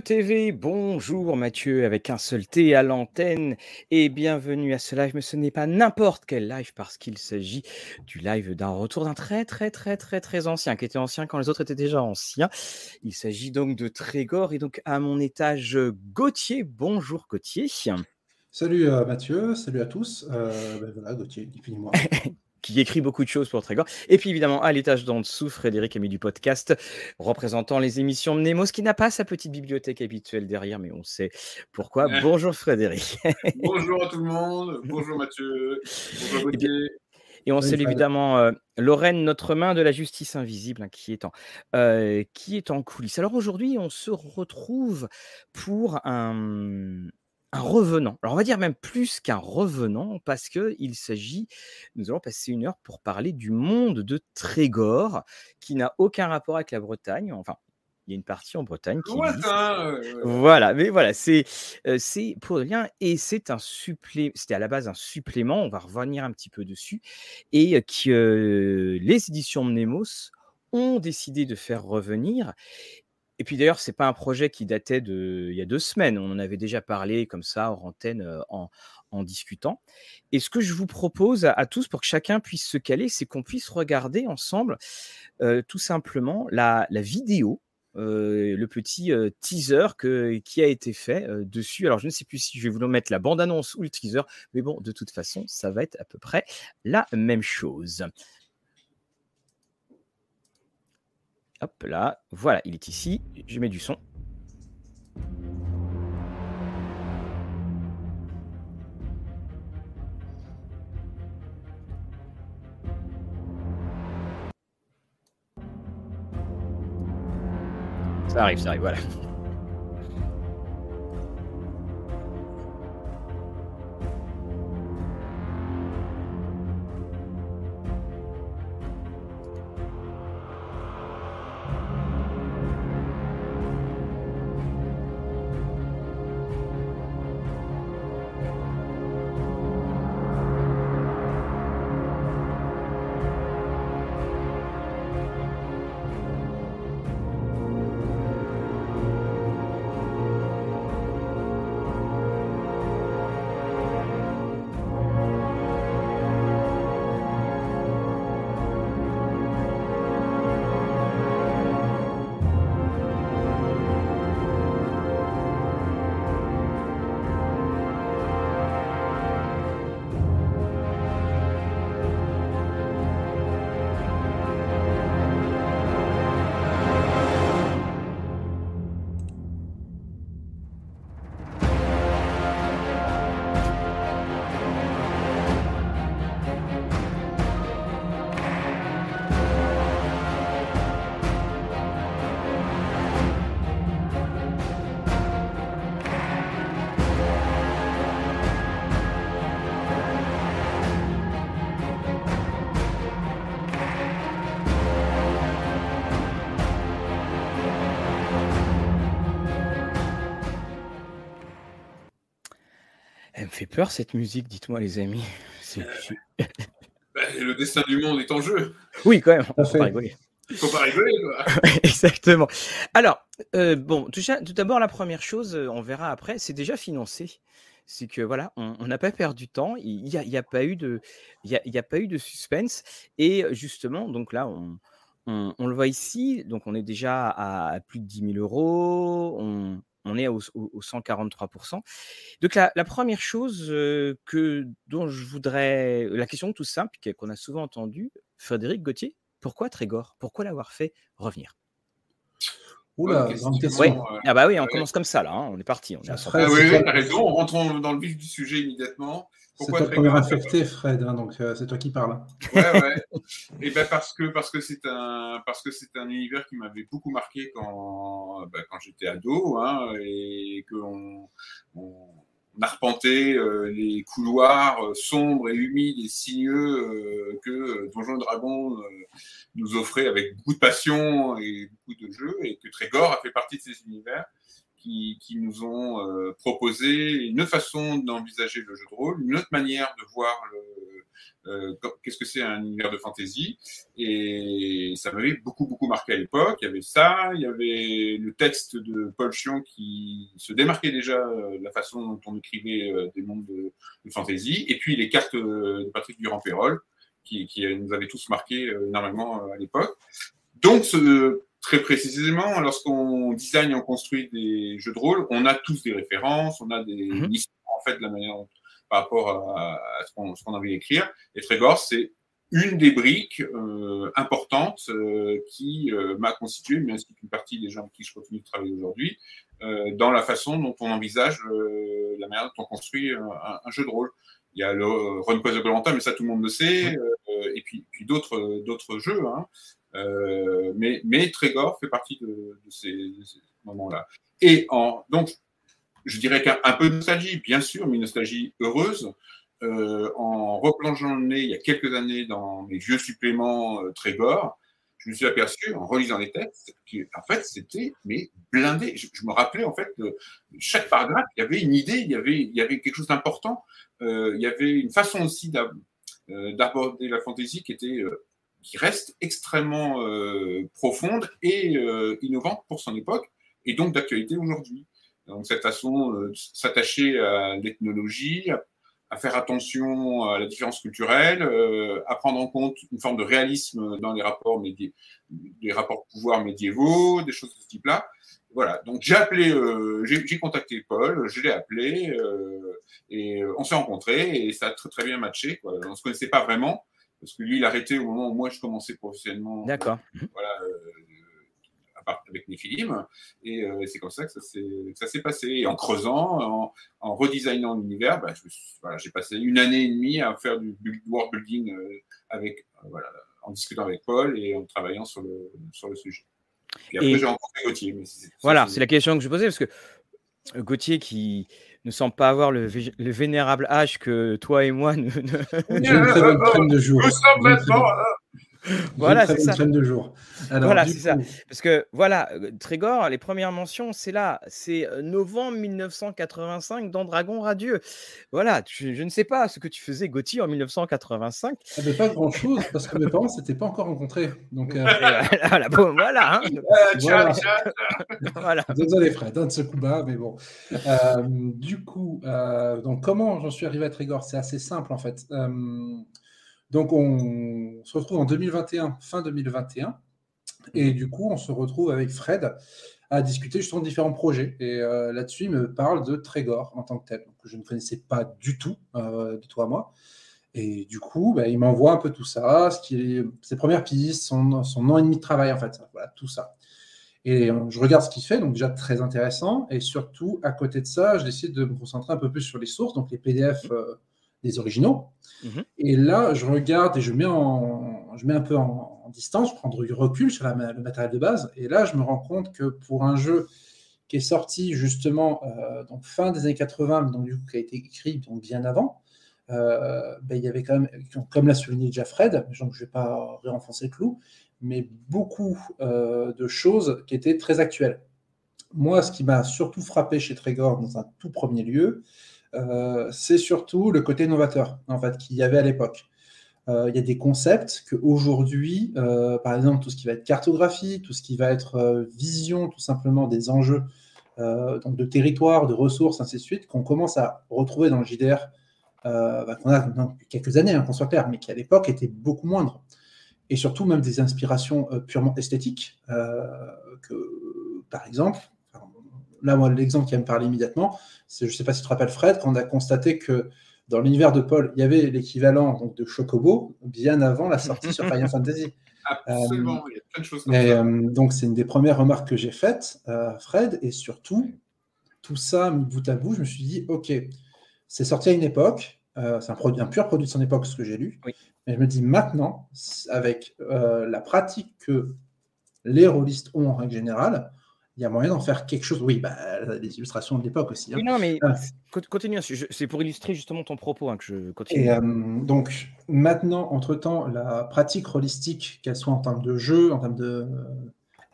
TV, bonjour Mathieu avec un seul T à l'antenne et bienvenue à ce live, mais ce n'est pas n'importe quel live parce qu'il s'agit du live d'un retour d'un très très très très très ancien, qui était ancien quand les autres étaient déjà anciens. Il s'agit donc de Trégor et donc à mon étage Gauthier. Bonjour Gauthier. Salut euh, Mathieu, salut à tous. Euh, ben voilà Gauthier, définis-moi. qui écrit beaucoup de choses pour Trégor. Et puis évidemment, à l'étage d'en dessous, Frédéric a mis du podcast représentant les émissions Nemos, qui n'a pas sa petite bibliothèque habituelle derrière, mais on sait pourquoi. Bonjour Frédéric. Bonjour à tout le monde. Bonjour Mathieu. Bonjour Et, et on salue évidemment euh, Lorraine, notre main de la justice invisible, hein, qui, est en, euh, qui est en coulisses. Alors aujourd'hui, on se retrouve pour un, un revenant. Alors on va dire même plus qu'un revenant parce que il s'agit, nous allons passer une heure pour parler du monde de Trégor qui n'a aucun rapport avec la Bretagne. Enfin, il y a une partie en Bretagne qui Voilà, mais voilà, c'est c'est pour rien et c'est un supplément. C'était à la base un supplément. On va revenir un petit peu dessus et que les éditions Mnemos ont décidé de faire revenir et puis d'ailleurs, ce n'est pas un projet qui datait de il y a deux semaines. On en avait déjà parlé comme ça en antenne en, discutant. Et ce que je vous propose à, tous pour que chacun puisse se caler, c'est qu'on puisse regarder ensemble tout simplement la, vidéo. le petit teaser que, qui a été fait dessus. Alors, je ne sais plus si je vais vous mettre la bande-annonce ou le teaser, mais bon, de toute façon, ça va être à peu près la même chose. Hop là, voilà, il est ici. Je mets du son. Ça arrive, ça arrive, voilà. Peur cette musique, dites-moi les amis. Bah, le destin du monde est en jeu. Oui, quand même, on faut pas rigoler. faut pas rigoler. Exactement. Alors, euh, bon, tout, d'abord, la première chose, euh, on verra après, c'est déjà financé. C'est que voilà, on n'a pas perdu de temps, il n'y a, y a, pas eu de, il y a, pas eu de suspense. Et justement, donc là, on, on, le voit ici, donc on est déjà à, plus de 10 000 euros. On, on est au, 143%. Donc la, première chose que, dont je voudrais, la question tout simple qu'on a souvent entendue, Frédéric Gauthier, pourquoi Trégor? Pourquoi l'avoir fait revenir? Oula, question. Ah bah oui, on commence comme ça là, hein, on est parti. On est ah oui, oui, raison, on rentre dans le vif du sujet immédiatement. C'est toi le premier infecté, Fred, hein, donc euh, c'est toi qui parles. Ouais, ouais. Et ben parce que parce que c'est un parce que c'est un univers qui m'avait beaucoup marqué quand ben, quand j'étais ado, hein, et qu'on on, arpentait euh, les couloirs euh, sombres et humides et sinueux que Donjons et Dragons nous offrait avec beaucoup de passion et beaucoup de jeux, et que Trégor a fait partie de ces univers qui, nous ont euh, proposé une autre façon d'envisager le jeu de rôle, une autre manière de voir le, qu'est-ce que c'est un univers de fantasy. Et ça m'avait beaucoup, beaucoup marqué à l'époque. Il y avait ça, il y avait le texte de Paul Chion qui se démarquait déjà de la façon dont on écrivait des mondes de, de fantasy. Et puis les cartes de Patrick Durand-Pérol qui, qui, nous avaient tous marqué énormément à l'époque. Donc, ce, très précisément, lorsqu'on design, on construit des jeux de rôle, on a tous des références, on a des mm en fait de la manière par rapport à, ce qu'on qu a envie d'écrire. Et Trégor, c'est une des briques euh, importantes euh, qui euh, m'a constitué, mais ainsi qu'une partie des gens avec qui je continue de travailler aujourd'hui, dans la façon dont on envisage la manière dont on construit un, un, jeu de rôle. Il y a le Run Quest de mais ça tout le monde le sait, et puis, d'autres jeux. Hein. Euh, mais, Trégor fait partie de, ces, moments-là. Et donc, je dirais qu'un peu de nostalgie, bien sûr, mais une nostalgie heureuse. Euh, en replongeant le nez il y a quelques années dans mes vieux suppléments euh, Trégor, je me suis aperçu en relisant les textes qu'en fait c'était mais blindé. Je, me rappelais en fait que chaque paragraphe il y avait une idée, il y avait quelque chose d'important, il y avait une façon aussi d'aborder la fantaisie qui était qui reste extrêmement euh, profonde et euh, innovante pour son époque et donc d'actualité aujourd'hui. Donc cette façon euh, de s'attacher à l'ethnologie, à, faire attention à la différence culturelle, euh, à prendre en compte une forme de réalisme dans les rapports, pouvoir médiévaux, des choses de ce type-là. Voilà, donc j'ai appelé, j'ai contacté Paul, je l'ai appelé et on s'est rencontrés et ça a très très bien matché. On se connaissait pas vraiment, parce que lui, il a arrêté au moment où moi je commençais professionnellement. D'accord. Euh, voilà, euh, avec mes films. Et euh, c'est comme ça que ça s'est passé. Et en creusant, en, en redesignant l'univers, bah, j'ai voilà, passé une année et demie à faire du world building euh, avec, euh, voilà, en discutant avec Paul et en travaillant sur le, sur le sujet. Et après, j'ai rencontré Gauthier. Mais voilà, c'est la question que je posais, parce que Gauthier qui ne semble pas avoir le, le, vénérable âge que toi et moi. Ne, ne... J'ai une très bonne crème de jour. Nous sommes maintenant voilà, c'est ça. De jour. Alors, voilà, c'est ça. Parce que voilà, Trégor, les premières mentions, c'est là, c'est novembre 1985 dans Dragon Radieux. Voilà, tu, je ne sais pas ce que tu faisais, Gauthier, en 1985. Ça fait pas grand-chose parce que mes parents s'étaient pas encore rencontrés. Donc euh... voilà, bon, voilà. Hein. voilà. voilà. Désolé Fred hein, de ce coup bas, mais bon. Euh, du coup, euh, donc comment j'en suis arrivé à Trégor? C'est assez simple en fait. Donc, on se retrouve en 2021, fin 2021. Et du coup, on se retrouve avec Fred à discuter justement de différents projets. Et euh, là-dessus, il me parle de Trégor en tant que tel, que je ne connaissais pas du tout, euh, de toi à moi. Et du coup, bah, il m'envoie un peu tout ça, ses premières pistes, son, son an et demi de travail, en fait. Voilà, tout ça. Et je regarde ce qu'il fait, donc déjà très intéressant. Et surtout, à côté de ça, je décide de me concentrer un peu plus sur les sources, donc les PDF euh, des originaux. Mmh. Et là, je regarde et je mets, en, je mets un peu en, en distance, je prends du recul sur la, le matériel de base. Et là, je me rends compte que pour un jeu qui est sorti justement euh, donc fin des années 80, donc du coup qui a été écrit donc bien avant, euh, ben, il y avait quand même, comme l'a souligné déjà Fred, donc je ne vais pas réenfoncer le clou, mais beaucoup euh, de choses qui étaient très actuelles. Moi, ce qui m'a surtout frappé chez Trégor dans un tout premier lieu, c'est surtout le côté novateur en fait qu'il y avait à l'époque. Euh, il y a des concepts qu'aujourd'hui, euh, par exemple, tout ce qui va être cartographie, tout ce qui va être euh, vision, tout simplement des enjeux euh, donc de territoire, de ressources, ainsi de suite, qu'on commence à retrouver dans le JDR, bah, qu'on a depuis quelques années, hein, qu'on soit clair, mais qui à l'époque était beaucoup moindre. Et surtout, même des inspirations purement esthétiques, que, par exemple, là, moi, l'exemple qui va me parler immédiatement, c'est, je ne sais pas si tu te rappelles, Fred, quand on a constaté que dans l'univers de Paul, il y avait l'équivalent donc, de Chocobo bien avant la sortie sur Final Fantasy. Absolument, euh, il y a plein de choses comme mais, ça. Euh, donc, c'est une des premières remarques que j'ai faites, euh, Fred, et surtout, tout ça, bout à bout, je me suis dit, OK, c'est sorti à une époque, c'est un, produit, un pur produit de son époque, ce que j'ai lu, oui. mais je me dis maintenant, avec la pratique que les rôlistes ont en règle générale, il y a moyen d'en faire quelque chose. Oui, bah, les illustrations de l'époque aussi. Hein. Oui, non, mais ah. continue. C'est pour illustrer justement ton propos hein, que je continue. Et euh, donc, maintenant, entre-temps, la pratique holistique, qu'elle soit en termes de jeu, en termes de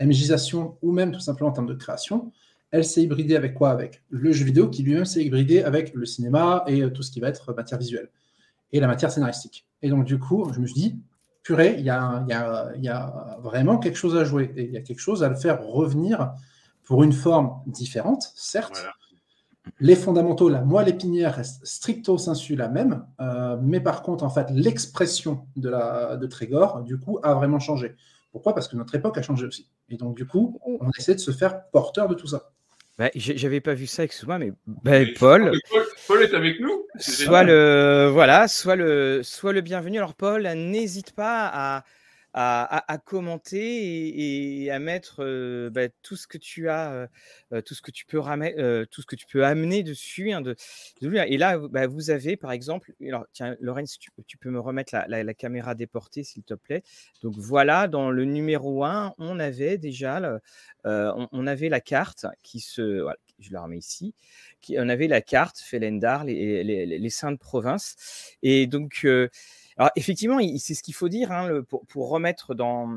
euh, MJisation ou même tout simplement en termes de création, elle s'est hybridée avec quoi? Avec le jeu vidéo qui lui-même s'est hybridé avec le cinéma et euh, tout ce qui va être matière visuelle. et la matière scénaristique. Et donc, du coup, je me suis dit, purée, il y a, y, y a, vraiment quelque chose à jouer. Et il y a quelque chose à le faire revenir pour une forme différente, certes. Les fondamentaux, la moelle épinière reste stricto sensu la même, euh, mais par contre, en fait, l'expression de, la, de Trégor, du coup, a vraiment changé. Pourquoi? Parce que notre époque a changé aussi. Et donc, du coup, on essaie de se faire porteur de tout ça. Bah, J'avais pas vu ça, excuse-moi, mais bah, Paul, Paul, est avec nous. Soit le, voilà, soit le, soit le bienvenu. Alors, Paul, n'hésite pas à, à, commenter et, à mettre bah, tout ce que tu as, tout ce que tu peux ramener, tout ce que tu peux amener dessus. Hein, de, et là, bah, vous avez par exemple, alors tiens, Lorraine, si tu, peux me remettre la, caméra déportée, s'il te plaît. Donc voilà, dans le numéro 1, on avait déjà, on, avait la carte qui se, je la remets ici. On avait la carte Felendar, les, les, les, saintes provinces. Et donc, alors effectivement, c'est ce qu'il faut dire hein, pour, remettre dans,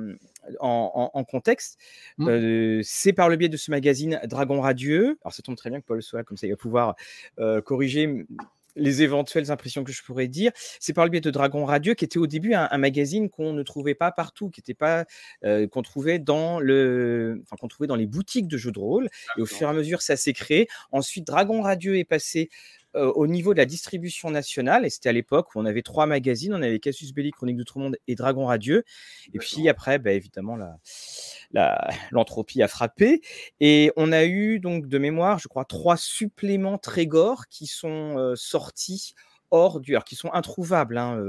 en, contexte. Mmh. Euh, c'est par le biais de ce magazine Dragon Radieux. Alors ça tombe très bien que Paul soit là, comme ça il va pouvoir euh, corriger les éventuelles impressions que je pourrais dire. C'est par le biais de Dragon Radieux, qui était au début un, magazine qu'on ne trouvait pas partout, qui était pas euh, qu'on trouvait dans le, enfin qu'on trouvait dans les boutiques de jeux de rôle. Et au fur et à mesure, ça s'est créé. Ensuite, Dragon Radieux est passé euh, au niveau de la distribution nationale, et c'était à l'époque où on avait trois magazines, on avait Cassius Belli, Chronique d'Outre-Monde et Dragon Radieux. Et puis après, bah, évidemment, l'entropie la, a frappé. Et on a eu donc de mémoire, je crois, trois suppléments Trégor qui sont euh, sortis hors du, alors qui sont introuvables. Hein,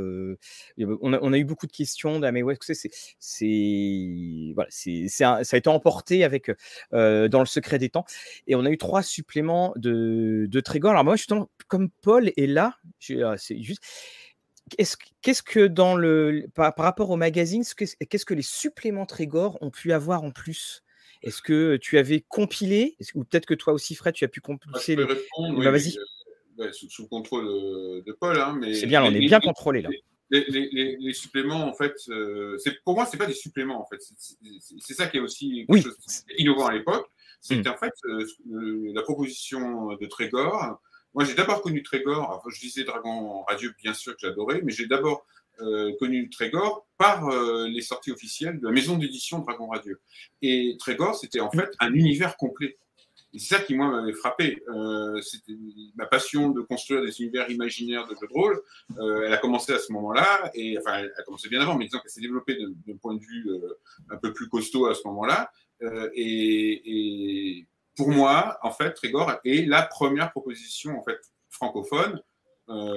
on, a, eu beaucoup de questions de, mais ouais, c'est, c'est, voilà, c'est, ça a été emporté avec dans le secret des temps. Et on a eu trois suppléments de, de Trégor. Alors moi, justement, comme Paul est là, ah, c'est juste. Qu'est-ce, que dans le par, rapport au magazine, qu'est-ce que les suppléments Trégor ont pu avoir en plus? Est-ce que tu avais compilé? Ou peut-être que toi aussi, Fred, tu as pu bah, compiler les... Bah, vas-y sous, contrôle de, Paul. Hein, mais c'est bien, on est bien contrôlé là. Les, suppléments, en fait, euh, c'est pour moi, c'est pas des suppléments, en fait. C'est ça qui est aussi quelque chose innovant à l'époque. C'était hmm. en fait euh, la proposition de Trégor. Moi, j'ai d'abord connu Trégor. je disais Dragon Radieux, bien sûr que j'adorais, mais j'ai d'abord euh, connu Trégor par les sorties officielles de la maison d'édition Dragon Radieux. Et Trégor, c'était en fait un univers complet. Et c'est ça qui, moi, m'avait frappé. Euh, c'était ma passion de construire des univers imaginaires de jeux de rôle. Euh, elle a commencé à ce moment-là, et enfin, elle a commencé bien avant, mais disons qu'elle s'est développée d'un point de vue euh, un peu plus costaud à ce moment-là. Et, et, pour moi, en fait, Trégor est la première proposition en fait francophone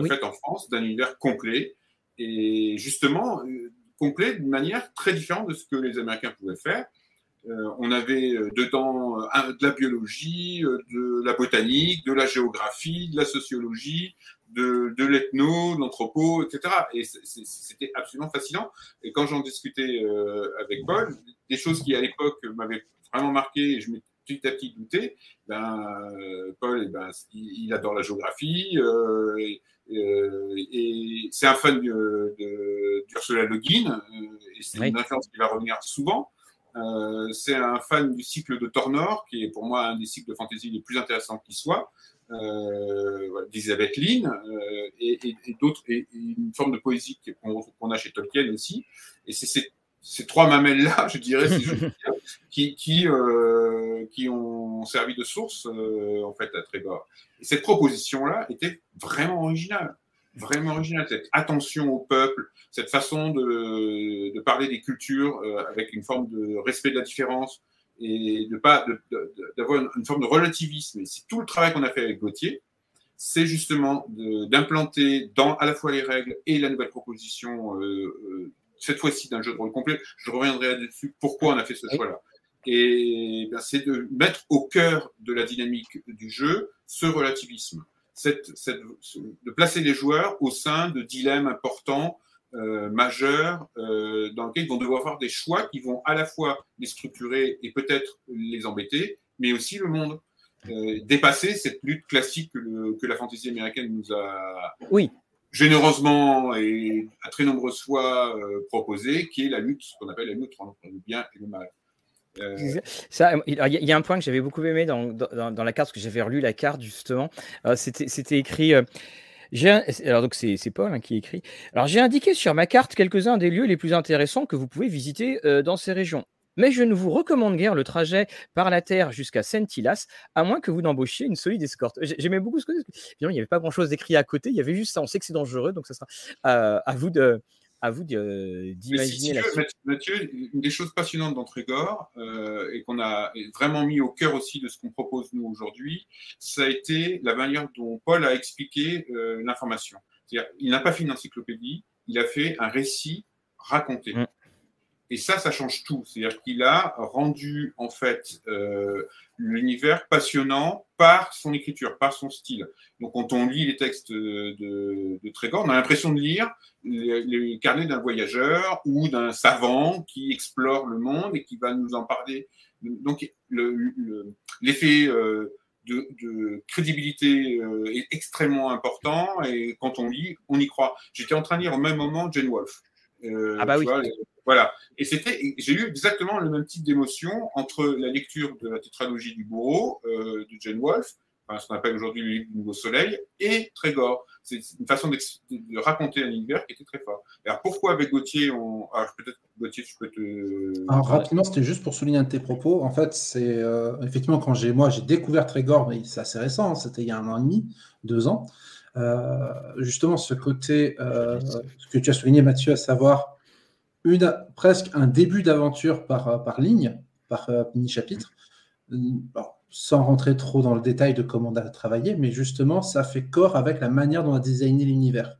faite en France d'un univers complet et justement complet d'une manière très différente de ce que les Américains pouvaient faire. Euh, on avait euh, dedans euh, de la biologie, de la botanique, de la géographie, de la sociologie, de, de l'ethno, de l'anthropo, etc. Et c'était absolument fascinant. Et quand j'en discutais avec Paul, des choses qui à l'époque m'avaient vraiment marqué, et je m'étais petit à petit douté, ben, Paul, eh ben, il, adore la géographie, et, c'est un fan d'Ursula Le Guin, et c'est une référence qui va revenir souvent. Euh, c'est un fan du cycle de Tornor, qui est pour moi un des cycles de fantasy les plus intéressants qui soit, euh, d'Elisabeth Lynn, euh, et, d'autres, et, une forme de poésie qu'on a chez Tolkien aussi. Et c'est ces, trois mamelles-là, je dirais, qui, qui, qui ont servi de source en fait à Trégor. Et cette proposition-là était vraiment originale vraiment original, cette attention au peuple, cette façon de, de parler des cultures euh, avec une forme de respect de la différence et de pas d'avoir une, forme de relativisme. Et c'est tout le travail qu'on a fait avec Gauthier, c'est justement d'implanter dans à la fois les règles et la nouvelle proposition, euh, euh, cette fois-ci d'un jeu de rôle complet. Je reviendrai dessus pourquoi on a fait ce choix-là. Et ben, c'est de mettre au cœur de la dynamique du jeu ce relativisme cette, de placer les joueurs au sein de dilemmes importants, euh, majeurs, euh, dans lesquels ils vont devoir faire des choix qui vont à la fois les structurer et peut-être les embêter, mais aussi le monde. Euh, dépasser cette lutte classique que, que, la fantaisie américaine nous a oui. généreusement et à très nombreuses fois proposée, qui est la lutte, ce qu'on appelle la lutte entre le bien et le mal. Euh, ça, il y, a un point que j'avais beaucoup aimé dans, la carte, parce que j'avais relu la carte justement. Euh, c'était écrit. Alors donc c'est Paul hein, qui écrit. Alors j'ai indiqué sur ma carte quelques-uns des lieux les plus intéressants que vous pouvez visiter euh, dans ces régions. Mais je ne vous recommande guère le trajet par la terre jusqu'à Saint-Hilas, à moins que vous n'embauchiez une solide escorte. J'aimais beaucoup ce que il n'y avait pas grand-chose d'écrit à côté, il y avait juste ça. On sait que c'est dangereux, donc ça sera à vous de, à vous d'imaginer la Mathieu, une des choses passionnantes dans euh, et qu'on a vraiment mis au cœur aussi de ce qu'on propose nous aujourd'hui, ça a été la manière dont Paul a expliqué euh, l'information. C'est-à-dire, il n'a pas fait une encyclopédie, il a fait un récit raconté. Mm. Et ça, ça change tout. C'est-à-dire qu'il a rendu en fait euh, l'univers passionnant par son écriture, par son style. Donc quand on lit les textes de, Trégor, on a l'impression de lire les, carnets d'un voyageur ou d'un savant qui explore le monde et qui va nous en parler. Donc l'effet euh, de, crédibilité euh, est extrêmement important et quand on lit, on y croit. J'étais en train de lire au même moment Jane Wolfe. Euh, ah bah oui. voilà. Et c'était, j'ai eu exactement le même type d'émotion entre la lecture de la tétralogie du bourreau de Jane Wolfe, enfin, ce qu'on appelle aujourd'hui le livre du Nouveau Soleil, et Trégor. C'est une façon de, raconter un univers qui était très fort. Alors pourquoi avec Gauthier, on... alors peut-être Gauthier, tu peux te. Alors, rapidement, c'était juste pour souligner un de tes propos. En fait, c'est euh, effectivement quand j'ai moi j'ai découvert Trégor, mais c'est assez récent, hein, c'était il y a un an et demi, deux ans. Euh, justement, ce côté, euh, que tu as souligné, Mathieu, à savoir une, presque un début d'aventure par, par ligne, par mini-chapitre. sans rentrer trop dans le détail de comment on a travaillé, mais justement, ça fait corps avec la manière dont on a designé l'univers.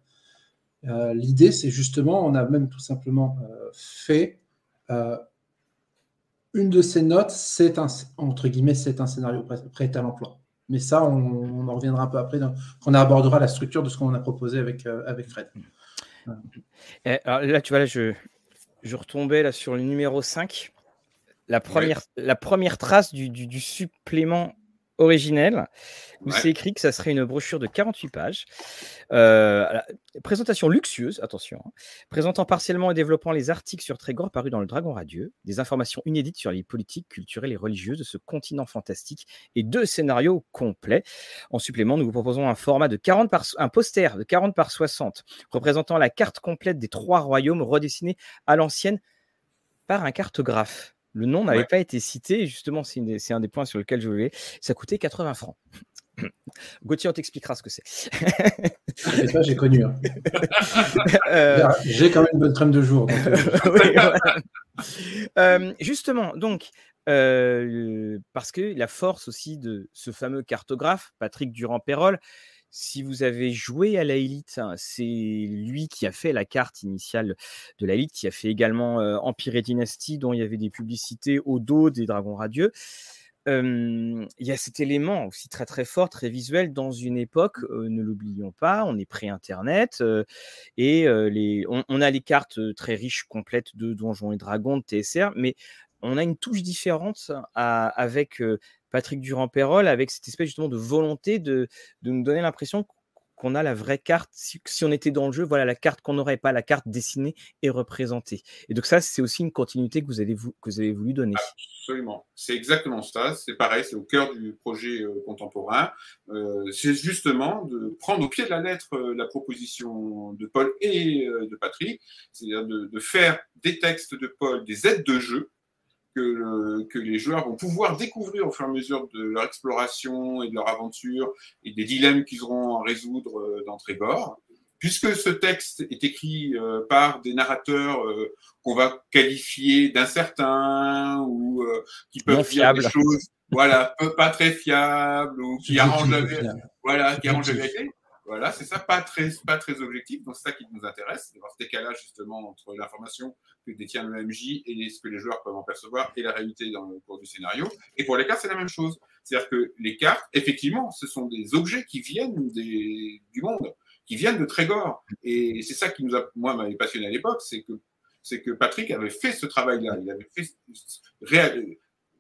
L'idée, c'est justement, on a même tout simplement fait une de ces notes, c'est entre guillemets, c'est un scénario prêt à l'emploi. Mais ça, on, en reviendra un peu après, quand on abordera la structure de ce qu'on a proposé avec, euh, avec Fred. là, tu vois, là, je, je retombais là, sur le numéro 5. La première, la première trace du, du supplément originel où c'est écrit que ça serait une brochure de 48 pages. Euh, présentation luxueuse, attention, hein, présentant partiellement et développant les articles sur Trégor parus dans le Dragon Radieux, des informations inédites sur les politiques culturelles et religieuses de ce continent fantastique et deux scénarios complets. En supplément, nous vous proposons un format de 40 par un poster de 40 par 60 représentant la carte complète des trois royaumes redessinés à l'ancienne par un cartographe. Le nom n'avait pas été cité, justement, c'est un des points sur lesquels je voulais. Ça coûtait 80 francs. Gauthier, on t'expliquera ce que c'est. ça, j'ai connu. Hein. Euh, j'ai quand même une bonne crème de jour. Euh, euh, justement, donc, parce que la force aussi de ce fameux cartographe, Patrick Durand-Pérol, si vous avez joué à la Elite, hein, c'est lui qui a fait la carte initiale de la Elite, qui a fait également Empire et Dynastie, dont il y avait des publicités au dos des Dragons Radieux. il y a cet élément aussi très très fort, très visuel dans une époque, ne l'oublions pas, on est pré-internet et les, on, a les cartes très riches, complètes de Donjons et Dragons, de TSR, mais on a une touche différente avec Patrick Durand-Pérol avec cette espèce justement de volonté de, de nous donner l'impression qu'on a la vraie carte. Si, on était dans le jeu, voilà la carte qu'on n'aurait pas, la carte dessinée et représentée. Et donc ça, c'est aussi une continuité que vous avez, que vous avez voulu donner. Absolument. C'est exactement ça. C'est pareil, c'est au cœur du projet euh, contemporain. Euh, c'est justement de prendre au pied de la lettre euh, la proposition de Paul et de Patrick, c'est-à-dire de, de, faire des textes de Paul des aides de jeu que, les joueurs vont pouvoir découvrir au fur et à mesure de leur exploration et de leur aventure et des dilemmes qu'ils auront à résoudre euh, dans Trébor. Puisque ce texte est écrit euh, par des narrateurs euh, qu'on va qualifier d'incertains ou qui peuvent dire des choses voilà, pas très fiables ou qui arrangent la, voilà, qui arrangent la vérité, voilà, c'est ça, pas très, pas très objectif. Donc, c'est ça qui nous intéresse, c'est voir ce décalage justement entre l'information que détient le MJ et ce que les joueurs peuvent en percevoir et la réalité dans le cours du scénario. Et pour les cartes, c'est la même chose. C'est-à-dire que les cartes, effectivement, ce sont des objets qui viennent du monde, qui viennent de Trégor. Et c'est ça qui nous a, moi, m'avait passionné à l'époque, c'est que c'est que Patrick avait fait ce travail-là. Il avait fait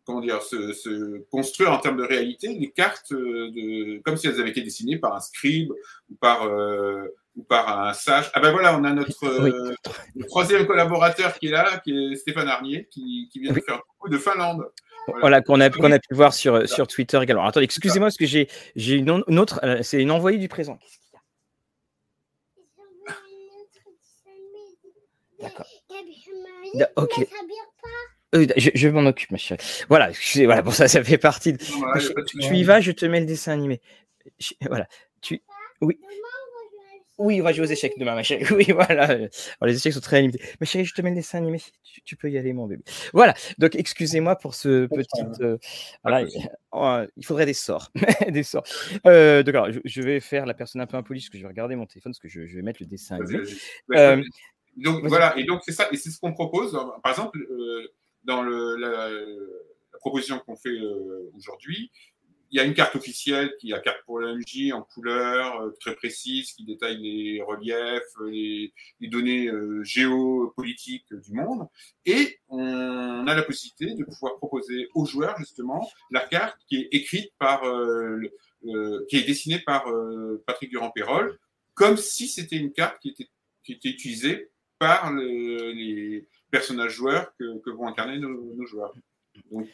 comment dire, se, construire en termes de réalité des cartes euh, comme si elles avaient été dessinées par un scribe ou par, euh, ou par un sage. Ah ben voilà, on a notre euh, troisième collaborateur qui est là, qui est Stéphane Arnier, qui, vient de faire un coup de Finlande. Voilà, qu'on a, pu voir sur, sur Twitter également. Attendez, excusez-moi parce que j'ai une, une, autre, c'est une envoyée du présent. Qu'est-ce qu'il y a? D'accord. Ok. Je, m'en occupe, ma chérie. Voilà, voilà, pour ça, ça fait partie. De... tu, y vas, je te mets le dessin animé. Voilà. Tu... Oui. Oui, on va jouer aux échecs demain, ma chérie. Oui, voilà. les échecs sont très limités. Ma chérie, je te mets le dessin animé. Tu, peux y aller, mon bébé. Voilà. Donc, excusez-moi pour ce petit. Euh, voilà. Oh, il faudrait des sorts. des sorts. Euh, donc, je, vais faire la personne un peu impolie parce que je vais regarder mon téléphone parce que je, vais mettre le dessin animé. Euh, donc, voilà. Et donc, c'est ça. Et c'est ce qu'on propose. Par exemple, dans la, proposition qu'on fait aujourd'hui, il y a une carte officielle qui est la carte pour l'AMJ en couleur, euh, très précise, qui détaille les reliefs, les, données euh, géopolitiques du monde. Et on a la possibilité de pouvoir proposer aux joueurs, justement, la carte qui est écrite par, euh, qui est dessinée par Patrick Durand-Pérol, comme si c'était une carte qui était utilisée par les personnages joueurs que, vont incarner nos, joueurs. Donc,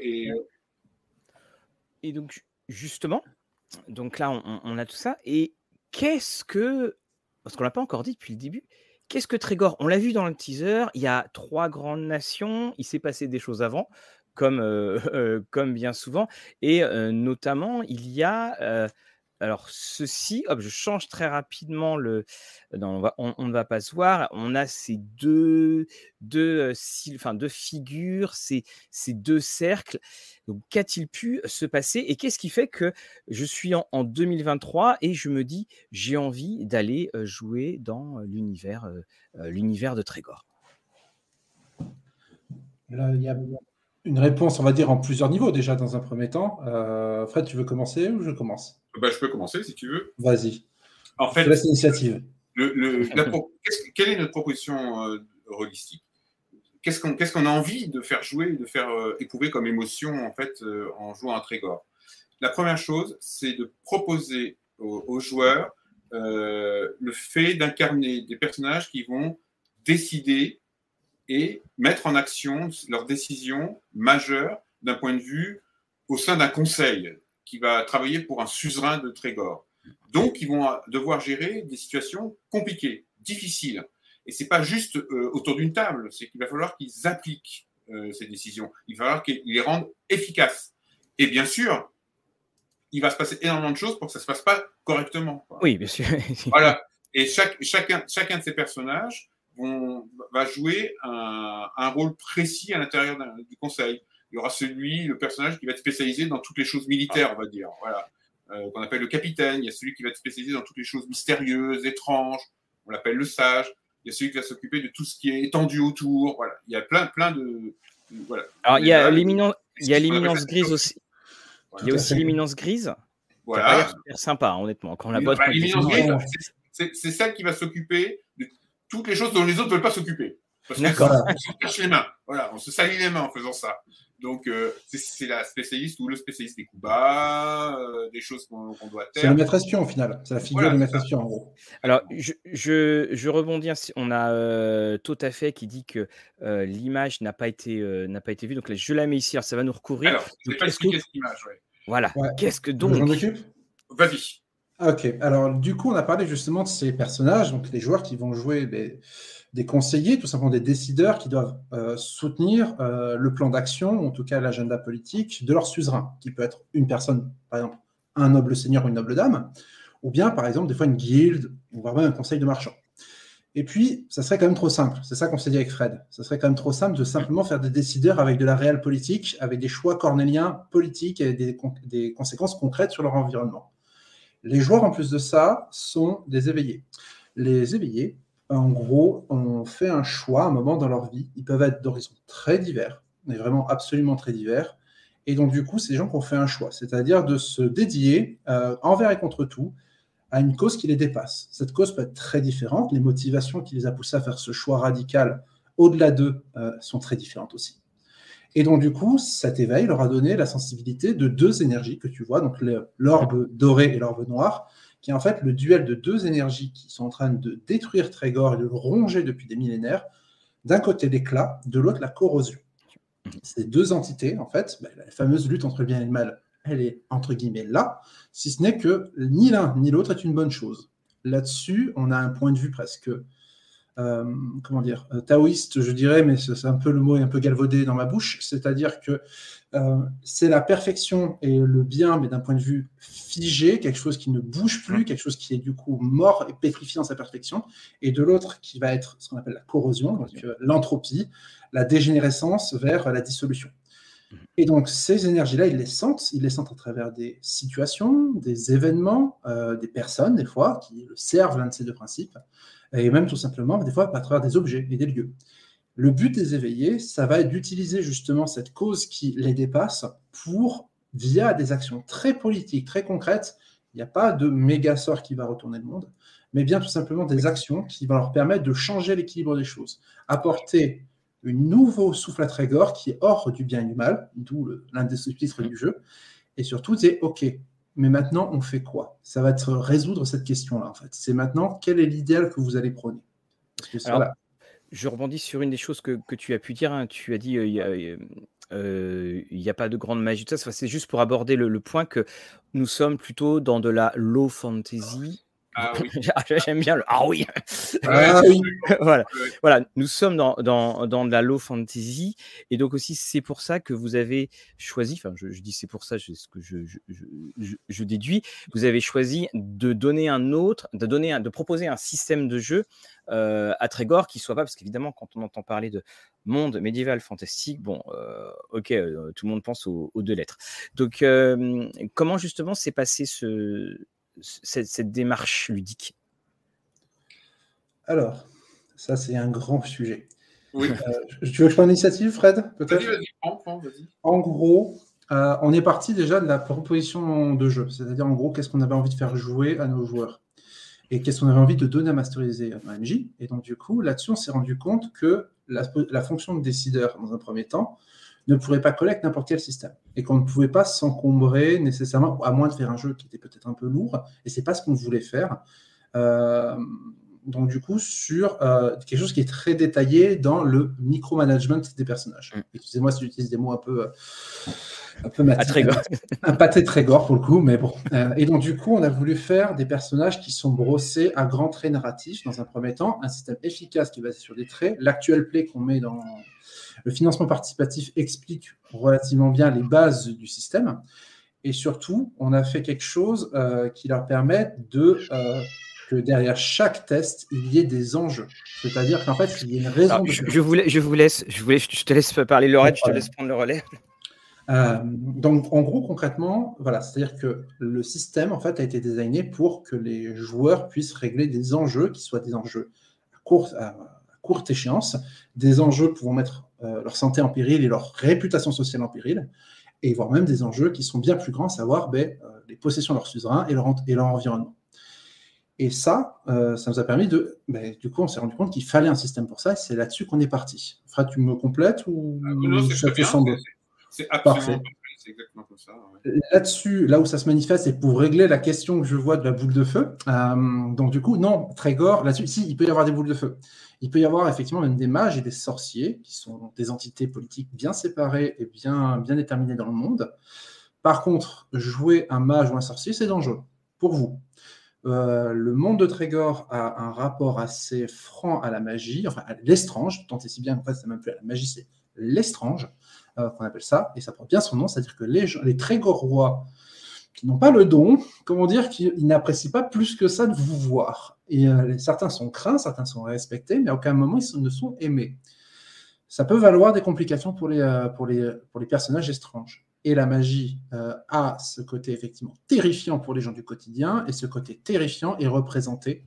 et, et donc, justement, donc là, on, a tout ça. Et qu'est-ce que. Parce qu'on l'a pas encore dit depuis le début. Qu'est-ce que Trégor On l'a vu dans le teaser, il y a trois grandes nations, il s'est passé des choses avant, comme, euh, euh, comme bien souvent. Et euh, notamment, il y a alors, ceci, hop, je change très rapidement le. On, ne va pas se voir. On a ces deux, deux, figures, ces, deux cercles. Qu'a-t-il pu se passer Et qu'est-ce qui fait que je suis en, 2023 et je me dis, j'ai envie d'aller jouer dans l'univers, l'univers de Trégor? Il y a une réponse, on va dire, en plusieurs niveaux déjà dans un premier temps. Euh, Fred, tu veux commencer ou je commence? Bah, Je peux commencer si tu veux. Vas-y. En fait, laisse l'initiative. quelle est notre proposition euh, Qu'est-ce qu'on a envie de faire jouer, de faire euh, éprouver comme émotion en fait euh, en jouant à Trégor? La première chose, c'est de proposer aux joueurs le fait d'incarner des personnages qui vont décider et mettre en action leurs décisions majeures d'un point de vue au sein d'un conseil qui va travailler pour un suzerain de Trégor. Donc, ils vont devoir gérer des situations compliquées, difficiles. Et c'est pas juste euh, autour d'une table, c'est qu'il va falloir qu'ils appliquent euh, ces décisions. Il va falloir qu'ils les rendent efficaces. Et bien sûr, il va se passer énormément de choses pour que ça se passe pas correctement. Oui, bien sûr. voilà. Et chaque, chacun, chacun de ces personnages va jouer un, rôle précis à l'intérieur du conseil. Il y aura celui, le personnage qui va être spécialisé dans toutes les choses militaires, on va dire, voilà, euh, qu'on appelle le capitaine. Il y a celui qui va être spécialisé dans toutes les choses mystérieuses, étranges, on l'appelle le sage. Il y a celui qui va s'occuper de tout ce qui est étendu autour. Voilà, il y a plein, plein de, voilà. Alors il y a l'éminence, il y a l'éminence grise aussi. Il y a aussi l'éminence grise. Voilà. super sympa, honnêtement. Quand la botte. c'est celle qui va s'occuper de toutes les choses dont les autres ne veulent pas s'occuper. Parce qu'on se cache les mains. Voilà, on se salit les mains en faisant ça. Donc, euh, c'est la spécialiste ou le spécialiste des coups bas, euh, des choses qu'on doit faire. C'est le maître espion au final. C'est la figure du maître espion en gros. Alors, je, je, rebondis. On a euh, tout à fait qui dit que l'image n'a pas, été, n'a pas été vue. Donc, là, je la mets ici. Alors, ça va nous recouvrir. Alors, je pas expliquer cette image. Voilà. Qu'est-ce que donc Vas-y. Ok, alors du coup, on a parlé justement de ces personnages, donc les joueurs qui vont jouer des, conseillers, tout simplement des décideurs qui doivent euh, soutenir euh, le plan d'action, en tout cas l'agenda politique de leur suzerain, qui peut être une personne, par exemple un noble seigneur ou une noble dame, ou bien par exemple des fois une guilde, voire même un conseil de marchands. Et puis, ça serait quand même trop simple, c'est ça qu'on s'est dit avec Fred, ça serait quand même trop simple de simplement faire des décideurs avec de la réelle politique, avec des choix cornéliens politiques et des conséquences concrètes sur leur environnement. Les joueurs, en plus de ça, sont des éveillés. Les éveillés, en gros, ont fait un choix à un moment dans leur vie. Ils peuvent être d'horizons très divers, mais vraiment absolument très divers. Et donc, du coup, c'est gens qui ont fait un choix, c'est-à-dire de se dédier euh, envers et contre tout à une cause qui les dépasse. Cette cause peut être très différente. Les motivations qui les a poussés à faire ce choix radical au-delà d'eux euh, sont très différentes aussi. Et donc, du coup, cet éveil leur a donné la sensibilité de deux énergies que tu vois, donc l'orbe doré et l'orbe noir, qui est en fait le duel de deux énergies qui sont en train de détruire Trégor et de le ronger depuis des millénaires. D'un côté l'éclat, de l'autre la corrosion. Ces deux entités, en fait, ben, la fameuse lutte entre le bien et le mal, elle est entre guillemets là, si ce n'est que ni l'un ni l'autre est une bonne chose. Là-dessus, on a un point de vue presque comment dire, taoïste, je dirais, mais c'est un peu le mot est un peu galvaudé dans ma bouche, c'est-à-dire que c'est la perfection et le bien, mais d'un point de vue figé, quelque chose qui ne bouge plus, quelque chose qui est du coup mort et pétrifié dans sa perfection, et de l'autre qui va être ce qu'on appelle la corrosion, l'entropie, la dégénérescence vers la dissolution. Et donc, ces énergies-là, ils les sentent. Ils les sentent à travers des situations, des événements, euh, des personnes, des fois, qui servent l'un de ces deux principes, et même tout simplement, des fois, à travers des objets et des lieux. Le but des éveillés, ça va être d'utiliser justement cette cause qui les dépasse pour, via des actions très politiques, très concrètes, il n'y a pas de méga sort qui va retourner le monde, mais bien tout simplement des actions qui vont leur permettre de changer l'équilibre des choses, apporter un nouveau souffle à Trégor qui est hors du bien et du mal, d'où l'un des sous-titres du jeu. Et surtout, c'est OK, mais maintenant, on fait quoi? Ça va être résoudre cette question-là, en fait. C'est maintenant, quel est l'idéal que vous allez prôner? Je rebondis sur une des choses que, tu as pu dire. Hein. Tu as dit euh, il euh, n'y a pas de grande magie. Ça, c'est juste pour aborder le, le, point que nous sommes plutôt dans de la low fantasy ah J'aime bien le Ah oui, ah voilà. voilà, nous sommes dans, dans, dans, de la low fantasy et donc aussi c'est pour ça que vous avez choisi, enfin je, dis c'est pour ça, c'est ce que je, je, je, déduis, vous avez choisi de donner un autre, de, donner un, de proposer un système de jeu euh, à Trégor qui soit pas, parce qu'évidemment quand on entend parler de monde médiéval fantastique, bon, euh, ok, euh, tout le monde pense aux, aux deux lettres. Donc comment justement s'est passé ce cette, démarche ludique Alors, ça c'est un grand sujet. Oui. Euh, tu veux que je prenne l'initiative, Fred Vas-y, vas-y, En gros, euh, on est parti déjà de la proposition de jeu, c'est-à-dire en gros qu'est-ce qu'on avait envie de faire jouer à nos joueurs et qu'est-ce qu'on avait envie de donner à masteriser à MJ. Et donc du coup, là-dessus, on s'est rendu compte que la, la, fonction de décideur, dans un premier temps, ne pourrait pas coller avec n'importe quel système. Et qu'on ne pouvait pas s'encombrer nécessairement, à moins de faire un jeu qui était peut-être un peu lourd, et c'est pas ce qu'on voulait faire. Euh, donc du coup, sur euh, quelque chose qui est très détaillé dans le micromanagement des personnages. Mm. Excusez-moi si j'utilise des mots un peu... Euh, un peu un pâté très gore pour le coup, mais bon. et donc, du coup, on a voulu faire des personnages qui sont brossés à grands traits narratifs dans un premier temps, un système efficace qui est basé sur des traits. L'actuel play qu'on met dans, le financement participatif explique relativement bien les bases du système. Et surtout, on a fait quelque chose euh, qui leur permet de euh, que derrière chaque test, il y ait des enjeux. C'est-à-dire qu'en fait, il y a une raison. je, je, vous, je vous laisse, je, voulais, je te laisse parler Laurette, je te laisse prendre le relais. Euh, donc, en gros, concrètement, voilà, c'est-à-dire que le système en fait a été designé pour que les joueurs puissent régler des enjeux qui soient des enjeux à courte, à courte échéance, des enjeux pouvant mettre euh, leur santé en péril et leur réputation sociale en péril, et voire même des enjeux qui sont bien plus grands, à savoir ben, euh, les possessions de leurs suzerains et leur, et leur environnement. Et ça, euh, ça nous a permis de. Ben, du coup, on s'est rendu compte qu'il fallait un système pour ça, et c'est là-dessus qu'on est parti. Fred, tu me complètes ou ah, ça te semble C'est Parfait. Là-dessus, là où ça se manifeste, c'est pour régler la question que je vois de la boule de feu. donc, du coup, non, Trégor, là-dessus, si, il peut y avoir des boules de feu. Il peut y avoir effectivement même des mages et des sorciers, qui sont des entités politiques bien séparées et bien, déterminées dans le monde. Par contre, jouer un mage ou un sorcier, c'est dangereux pour vous. Euh, le monde de Trégor a un rapport assez franc à la magie, enfin à l'estrange, tant et si bien qu'en fait, c'est même plus à la magie, c'est l'estrange, euh, qu'on appelle ça, et ça prend bien son nom, c'est-à-dire que les, les Trégorois qui n'ont pas le don, comment dire, qu'ils n'apprécient pas plus que ça de vous voir. Et euh, certains sont craints, certains sont respectés, mais à aucun moment ils ne sont aimés. Ça peut valoir des complications pour les, euh, les personnages étranges. Et la magie euh, a ce côté effectivement terrifiant pour les gens du quotidien, et ce côté terrifiant est représenté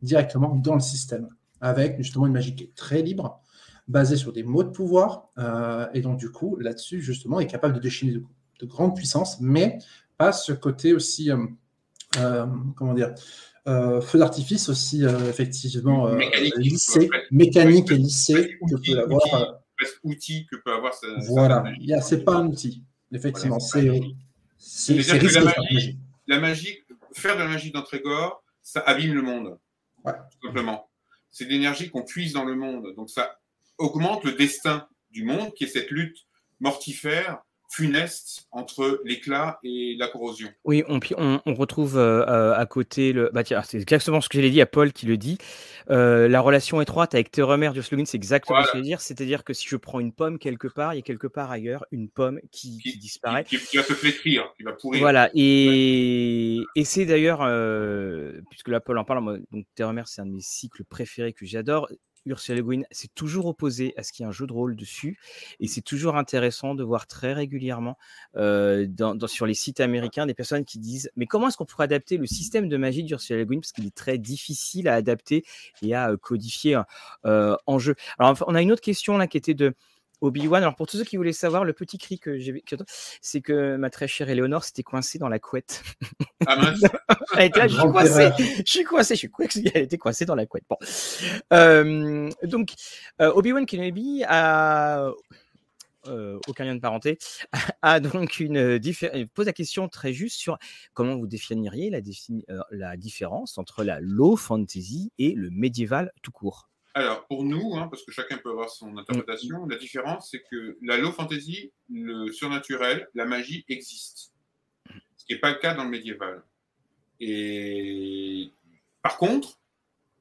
directement dans le système, avec justement une magie qui est très libre, basée sur des mots de pouvoir, et donc du coup, là-dessus, justement, est capable de déchaîner de, de grandes puissances, mais pas ce côté aussi, comment dire, euh, feu d'artifice aussi, euh, effectivement, euh, mécanique, lycée, mécanique et lycée que peut avoir. Presque outil que peut avoir. voilà, c'est pas un outil, effectivement, c'est risqué. La magie, la magie, faire de la magie dans Trégor, ça abîme le monde, tout simplement. C'est l'énergie qu'on puise dans le monde, donc ça augmente le destin du monde, qui est cette lutte mortifère funeste entre l'éclat et la corrosion. Oui, on, on, retrouve euh, euh, à côté le. Bah, c'est exactement ce que j'allais dit à Paul qui le dit. Euh, la relation étroite avec Théorème du slogan, c'est exactement ce que je veux dire. C'est-à-dire que si je prends une pomme quelque part, il y a quelque part ailleurs une pomme qui, disparaît. Qui, va se flétrir, qui va pourrir. Voilà, et, et c'est d'ailleurs, puisque là Paul en parle, donc Théorème, c'est un de mes cycles préférés que j'adore. Ursula Le Guin s'est toujours opposé à ce qu'il y ait un jeu de rôle dessus. Et c'est toujours intéressant de voir très régulièrement sur les sites américains des personnes qui disent Mais comment est-ce qu'on pourrait adapter le système de magie d'Ursula Le Guin? Parce qu'il est très difficile à adapter et à codifier en jeu. Alors, on a une autre question là qui était de Obi-Wan. Alors, pour tous ceux qui voulaient savoir, le petit cri que j'ai c'est que ma très chère Éléonore s'était coincée dans la couette. Ah mince Elle était là, je suis coincée, je suis coincée, je suis coincée, elle était coincée dans la couette. Bon. Euh, donc, euh, Obi-Wan Kenobi a. Euh, aucun lien de parenté, a donc une pose la question très juste sur comment vous définiriez la, la différence entre la low fantasy et le médiéval tout court. Alors, pour nous, hein, parce que chacun peut avoir son interprétation, la différence, c'est que la low fantasy, le surnaturel, la magie existe. Ce qui n'est pas le cas dans le médiéval. Et par contre,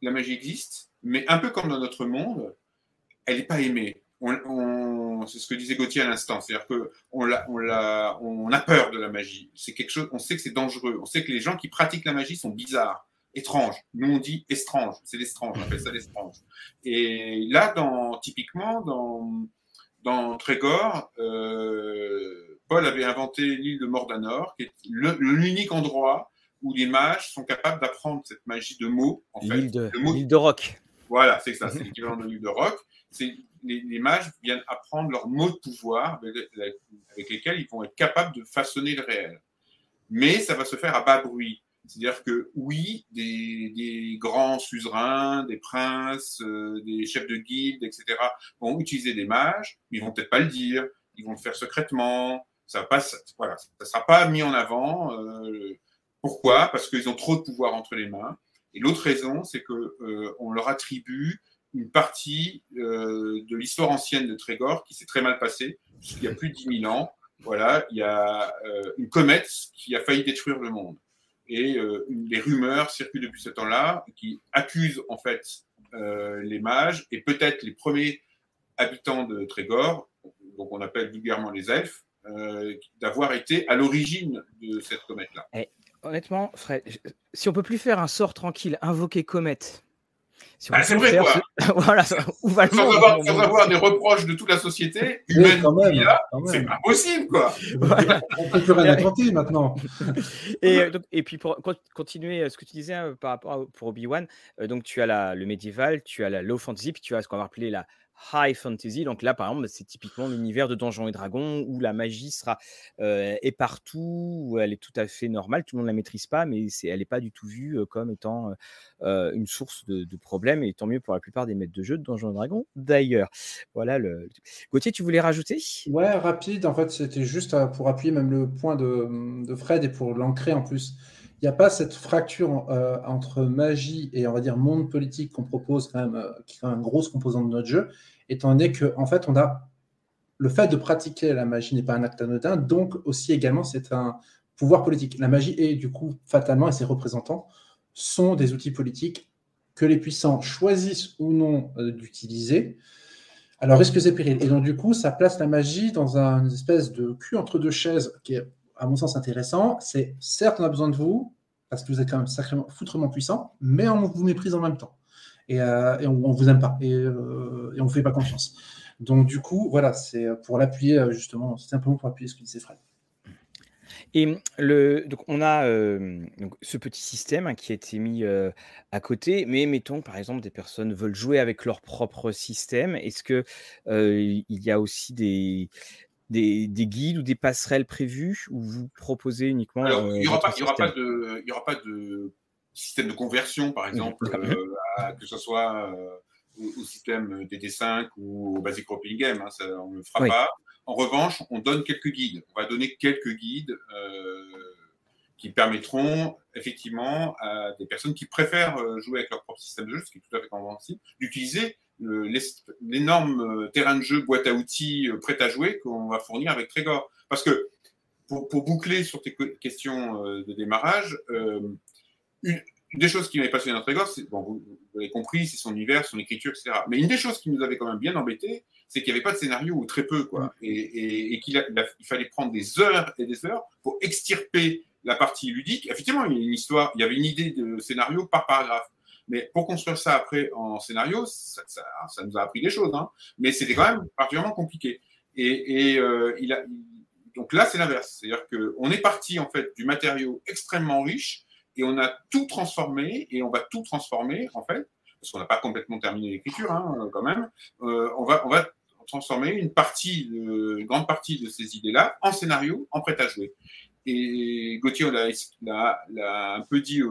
la magie existe, mais un peu comme dans notre monde, elle n'est pas aimée. C'est ce que disait Gauthier à l'instant, c'est-à-dire qu'on on, on a peur de la magie. C'est quelque chose, on sait que c'est dangereux. On sait que les gens qui pratiquent la magie sont bizarres étrange. Nous, on dit estrange. C'est l'estrange. On appelle ça l'estrange. Et là, dans, typiquement, dans, dans Trégor, euh, Paul avait inventé l'île de Mordanor, qui est l'unique endroit où les mages sont capables d'apprendre cette magie de mots. L'île de, de, rock. Voilà, c'est ça, c'est l'équivalent de l'île de rock. C'est les, les, mages viennent apprendre leurs mots de pouvoir avec lesquels ils vont être capables de façonner le réel. Mais ça va se faire à bas bruit. C'est-à-dire que oui, des, grands suzerains, des princes, euh, des chefs de guildes, etc., vont utiliser des mages, mais ils vont peut-être pas le dire, ils vont le faire secrètement, ça passe, voilà, ça sera pas mis en avant. Euh, pourquoi? Parce qu'ils ont trop de pouvoir entre les mains. Et l'autre raison, c'est que euh, on leur attribue une partie de l'histoire ancienne de Trégor qui s'est très mal passée, puisqu'il y a plus de 10 000 ans, voilà, il y a une comète qui a failli détruire le monde et euh, les rumeurs circulent depuis ce temps-là qui accusent en fait euh, les mages et peut-être les premiers habitants de Trégor, donc on appelle vulgairement les elfes, euh, d'avoir été à l'origine de cette comète-là. Eh, honnêtement, Fred, si on peut plus faire un sort tranquille, invoquer comète, ah, c'est vrai, quoi. voilà, où va le sans, avoir, sans avoir, des reproches de toute la société humaine c'est pas possible, quoi. On peut plus rien maintenant. et, donc, et puis, pour continuer euh, ce que tu disais hein, par rapport à, pour Obi-Wan, euh, donc tu as la, le médiéval, tu as la low fantasy, puis tu as ce qu'on va appeler la high fantasy. Donc là, par exemple, c'est typiquement l'univers de Donjons et Dragons où la magie sera euh, est partout, où elle est tout à fait normale. Tout le monde la maîtrise pas, mais c'est, elle n'est pas du tout vue euh, comme étant euh, une source de, problèmes. Et tant mieux pour la plupart des maîtres de jeu de Donjons et Dragons. D'ailleurs, voilà le. Gauthier, tu voulais rajouter? Ouais, rapide. En fait, c'était juste pour appuyer même le point de, de Fred et pour l'ancrer en plus il n'y a pas cette fracture euh, entre magie et on va dire monde politique qu'on propose quand même, euh, qui est une grosse composante de notre jeu, étant donné que en fait on a le fait de pratiquer la magie n'est pas un acte anodin, donc aussi également c'est un pouvoir politique. La magie est du coup fatalement et ses représentants sont des outils politiques que les puissants choisissent ou non euh, d'utiliser. Alors risques et périls. Et donc du coup ça place la magie dans un, une espèce de cul entre deux chaises qui est à mon sens, intéressant, c'est certes, on a besoin de vous, parce que vous êtes quand même sacrément, foutrement puissant, mais on vous méprise en même temps. Et, euh, on ne vous aime pas, et, euh, on ne fait pas confiance. Donc, du coup, voilà, c'est pour l'appuyer, euh, justement, c'est simplement pour appuyer ce que disait Fred. Et le, donc on a donc ce petit système hein, qui a été mis à côté, mais mettons par exemple des personnes veulent jouer avec leur propre système. Est-ce que il y a aussi des, des, guides ou des passerelles prévues ou vous proposez uniquement Alors, il n'y aura, pas, aura, pas de, y aura pas de système de conversion, par exemple, euh, que ce soit euh, au, système DD5 ou au Basic Role Game, hein, ça, on ne le fera pas. En revanche, on donne quelques guides. On va donner quelques guides euh, qui permettront effectivement à des personnes qui préfèrent jouer avec leur propre système de jeu, ce qui est tout à fait compréhensible, d'utiliser l'énorme terrain de jeu boîte à outils prêt à jouer qu'on va fournir avec Trégor. Parce que pour, boucler sur tes questions de démarrage, une, des choses qui m'avait passionné dans Trégor, c'est, bon, vous, l'avez compris, c'est son univers, son écriture, etc. Mais une des choses qui nous avait quand même bien embêté, c'est qu'il n'y avait pas de scénario ou très peu, quoi. Et, qu'il il fallait prendre des heures et des heures pour extirper la partie ludique. Effectivement, il y a une histoire, il y avait une idée de scénario par paragraphe. Mais pour construire ça après en scénario, ça, nous a appris des choses, hein. mais c'était quand même particulièrement compliqué. Et, euh, donc là, c'est l'inverse. C'est-à-dire qu'on est parti en fait du matériau extrêmement riche et on a tout transformé et on va tout transformer en fait, parce qu'on n'a pas complètement terminé l'écriture hein, quand même. Euh, on, va, transformer une grande partie de ces idées-là en scénario, en prêt à jouer. Et Gauthier l'a un peu dit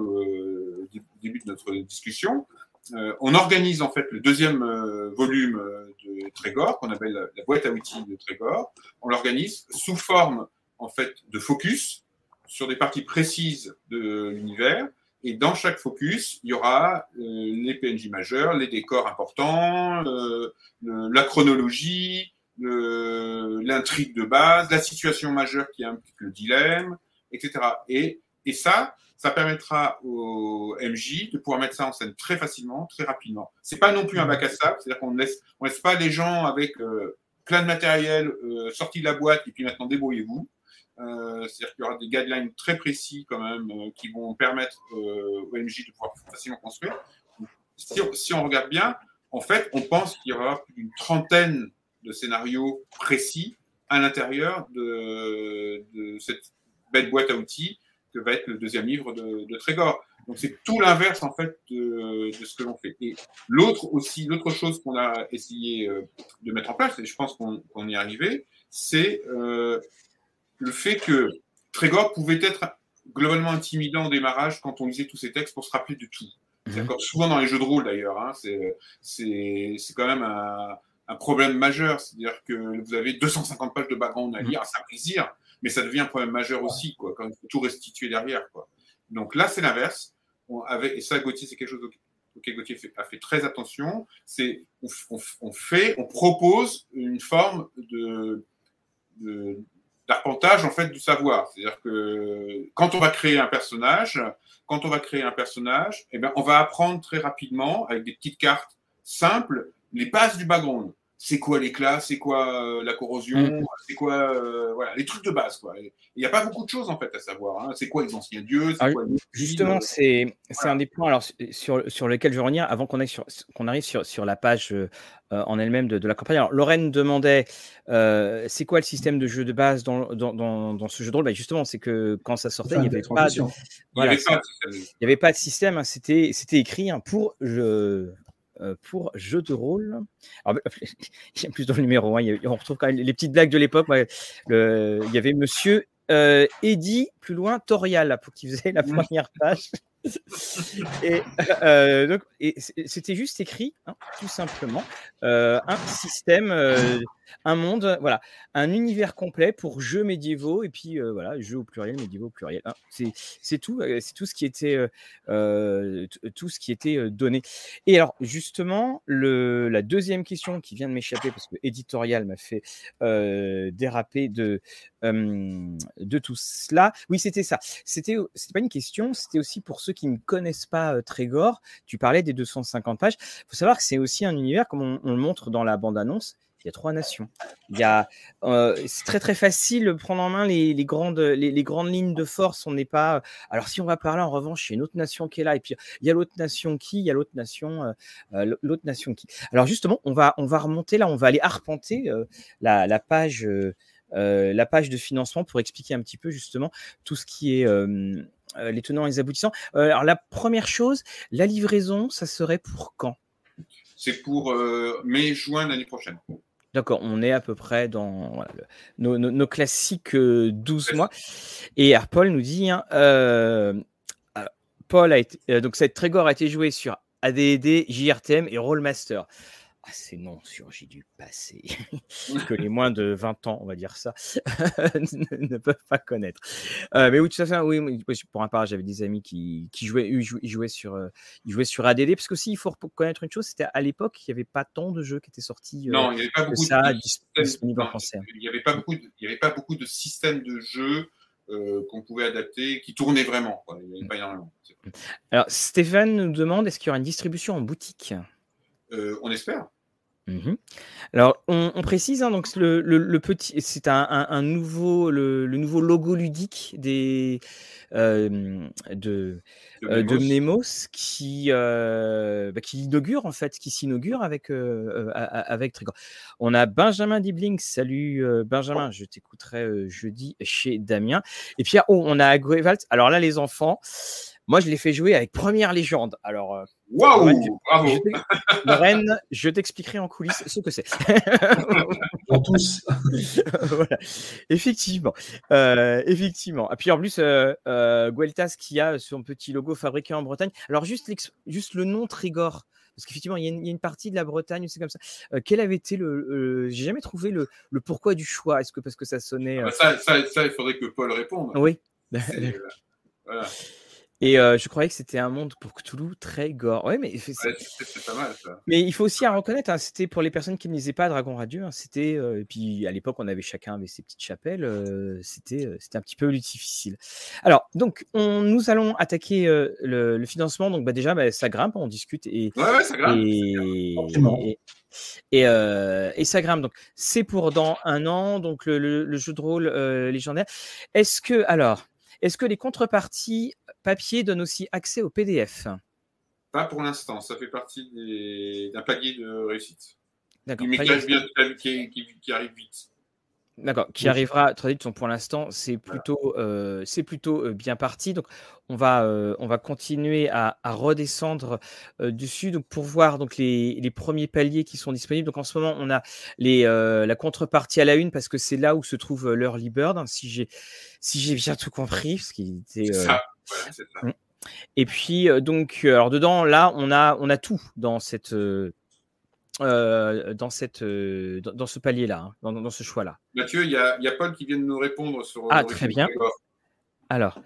début de notre discussion. Euh, on organise en fait le deuxième euh, volume de Trégor, qu'on appelle la, boîte à outils de Trégor. On l'organise sous forme en fait de focus, sur des parties précises de l'univers. Et dans chaque focus, il y aura euh, les PNJ majeurs, les décors importants, euh, la chronologie, l'intrigue de base, la situation majeure qui implique le dilemme, etc. Et, et ça, ça permettra au MJ de pouvoir mettre ça en scène très facilement, très rapidement. C'est pas non plus un bac à sable, c'est-à-dire qu'on ne laisse, pas les gens avec euh, plein de matériel sorti de la boîte et puis maintenant débrouillez-vous. Euh, c'est-à-dire qu'il y aura des guidelines très précis quand même euh, qui vont permettre euh, au MJ de pouvoir facilement construire. Si, on regarde bien, en fait, on pense qu'il y aura plus d'une trentaine de scénarios précis à l'intérieur de, cette belle boîte à outils que va être le deuxième livre de, Trégor. Donc c'est tout l'inverse en fait de, ce que l'on fait. Et l'autre aussi, l'autre chose qu'on a essayé de mettre en place, et je pense qu'on y est arrivé, c'est le fait que Trégor pouvait être globalement intimidant au démarrage quand on lisait tous ces textes pour se rappeler de tout. C'est mhm. souvent dans les jeux de rôle d'ailleurs. Hein, c'est quand même un, problème majeur. C'est-à-dire que vous avez 250 pages de background à lire, ça plaisir, mais ça devient un problème majeur aussi, quoi, quand il faut tout restituer derrière. Quoi. Donc là, c'est l'inverse. Et ça, Gauthier, c'est quelque chose auquel Gauthier a fait très attention. C'est on, on, fait, on propose une forme de d'arpentage en fait du savoir. C'est-à-dire que quand on va créer un personnage, quand on va créer un personnage, eh bien, on va apprendre très rapidement avec des petites cartes simples les bases du background c'est quoi l'éclat, c'est quoi euh, la corrosion, mm. c'est quoi euh, voilà, les trucs de base. Quoi. Il n'y a pas beaucoup de choses en fait à savoir. Hein. C'est quoi les anciens dieux ah Justement, euh, c'est un des points alors, sur, sur lequel je veux revenir avant qu'on qu'on arrive sur, sur la page en elle-même de, de, la campagne. Alors, Lorraine demandait c'est quoi le système de jeu de base dans, dans, dans, ce jeu de rôle? Bah, Justement, c'est que quand ça sortait, il n'y avait, pas de, voilà, il avait pas de système. Hein. C'était écrit hein, pour. Je, pour jeu de rôle. Alors, il y a plus dans le numéro 1, on retrouve quand même les petites blagues de l'époque. il y avait monsieur euh, Eddie, plus loin, Torial, pour qui faisait la première page. et, euh, c'était juste écrit, hein, tout simplement, euh, un système, euh, un monde, voilà, un univers complet pour jeux médiévaux et puis voilà, jeux au pluriel, médiévaux au pluriel. Hein. c'est tout, c'est tout ce qui était, tout ce qui était donné. Et alors justement, la deuxième question qui vient de m'échapper parce que éditorial m'a fait déraper de de tout cela. Oui, c'était ça. C'était, c'était pas une question, c'était aussi pour ceux qui ne connaissent pas Trégor, tu parlais des 250 pages. Il faut savoir que c'est aussi un univers, comme on, le montre dans la bande-annonce, il y a trois nations. Il y a, c'est très très facile de prendre en main les, grandes, les, grandes lignes de force. On n'est pas. Alors si on va parler en revanche, il y a une autre nation qui est là, et puis il y a l'autre nation qui, il y a l'autre nation, l'autre nation qui. Alors justement, on va on va remonter là, on va aller arpenter la, page. la page de financement pour expliquer un petit peu justement tout ce qui est euh, les tenants et les aboutissants. Euh, alors la première chose, la livraison, ça serait pour quand? C'est pour euh, mai-juin l'année prochaine. D'accord, on est à peu près dans nos, classiques 12 mois. Et Paul nous dit, hein, Paul a été, donc cette Trégor a été joué sur AD&D, JRTM et Rollmaster. Ah, ces noms surgis du passé que les moins de 20 ans, on va dire ça, ne, peuvent pas connaître. Euh, mais oui, tout à fait. Oui, pour un part, j'avais des amis qui, jouaient, ils jouaient, sur, euh, ils jouaient sur ADD, parce que aussi, il faut connaître une chose, c'était à l'époque, il n'y avait pas tant de jeux qui étaient sortis. Euh, non, il n'y avait pas beaucoup de, disponibles en français. Il n'y avait pas beaucoup, il avait pas beaucoup de systèmes de jeux. qu'on pouvait adapter, qui tournaient vraiment. Il avait pas énormément. Alors, Stéphane nous demande est-ce qu'il y aura une distribution en boutique? Euh, on espère. Mmh Alors, on, précise, hein, donc le, petit, c'est un, nouveau, le, nouveau logo ludique des euh, de, de, Mnemos euh, qui bah, qui inaugure en fait, qui s'inaugure avec avec Trigor. On a Benjamin Dibling, salut Benjamin, je t'écouterai jeudi chez Damien. Et puis oh, on a Agrevalt. Alors là, les enfants. Moi, je l'ai fait jouer avec Première Légende. Alors, euh, waouh, bravo. Lorraine, je t'expliquerai en coulisses ce que c'est. Pour tous. voilà. Effectivement. Euh, effectivement. Et puis en plus, euh, euh, Gueltas qui a son petit logo fabriqué en Bretagne. Alors, juste, juste le nom Trigor. Parce qu'effectivement, il, y, a une partie de la Bretagne, c'est comme ça. quel avait été le. J'ai jamais trouvé le, le, pourquoi du choix. Est-ce que parce que ça sonnait. Ah bah ça, ça, ça, il faudrait que Paul réponde. Oui. voilà. Et euh, je croyais que c'était un monde pour Cthulhu très gore. Ouais, mais c'est pas mal ça. Mais il faut aussi à reconnaître, hein, c'était pour les personnes qui ne lisaient pas Dragon Radieux. Hein, c'était euh, et puis à l'époque, on avait chacun avec ses petites chapelles. Euh, c'était c'était un petit peu difficile. Alors donc, on, nous allons attaquer le, financement. Donc bah, déjà, bah, ça grimpe, on discute et ouais, ouais, ça grimpe. Et, et, et, ça grimpe. Donc c'est pour dans un an. Donc le, le jeu de rôle légendaire. Est-ce que alors est-ce que les contreparties papier donnent aussi accès au PDF Pas pour l'instant, ça fait partie d'un palier de réussite. D'accord. Mais qui, qui, arrive vite. D'accord, qui arrivera. Pour l'instant, c'est plutôt, euh, c'est plutôt euh, bien parti. Donc, on va, euh, on va continuer à, redescendre dessus donc pour voir donc les, les, premiers paliers qui sont disponibles. Donc, en ce moment, on a les, la contrepartie à la une parce que c'est là où se trouve l'early bird. Hein, si j'ai, si j'ai bien tout compris, ce qui était. Ça. ça. Mmh. Et puis donc, alors dedans, là, on a, on a tout dans cette euh, dans, cette, euh, dans, ce palier-là, hein, dans, ce choix-là. Mathieu, il y a, y a, Paul qui vient de nous répondre sur. Ah, très bien. Alors,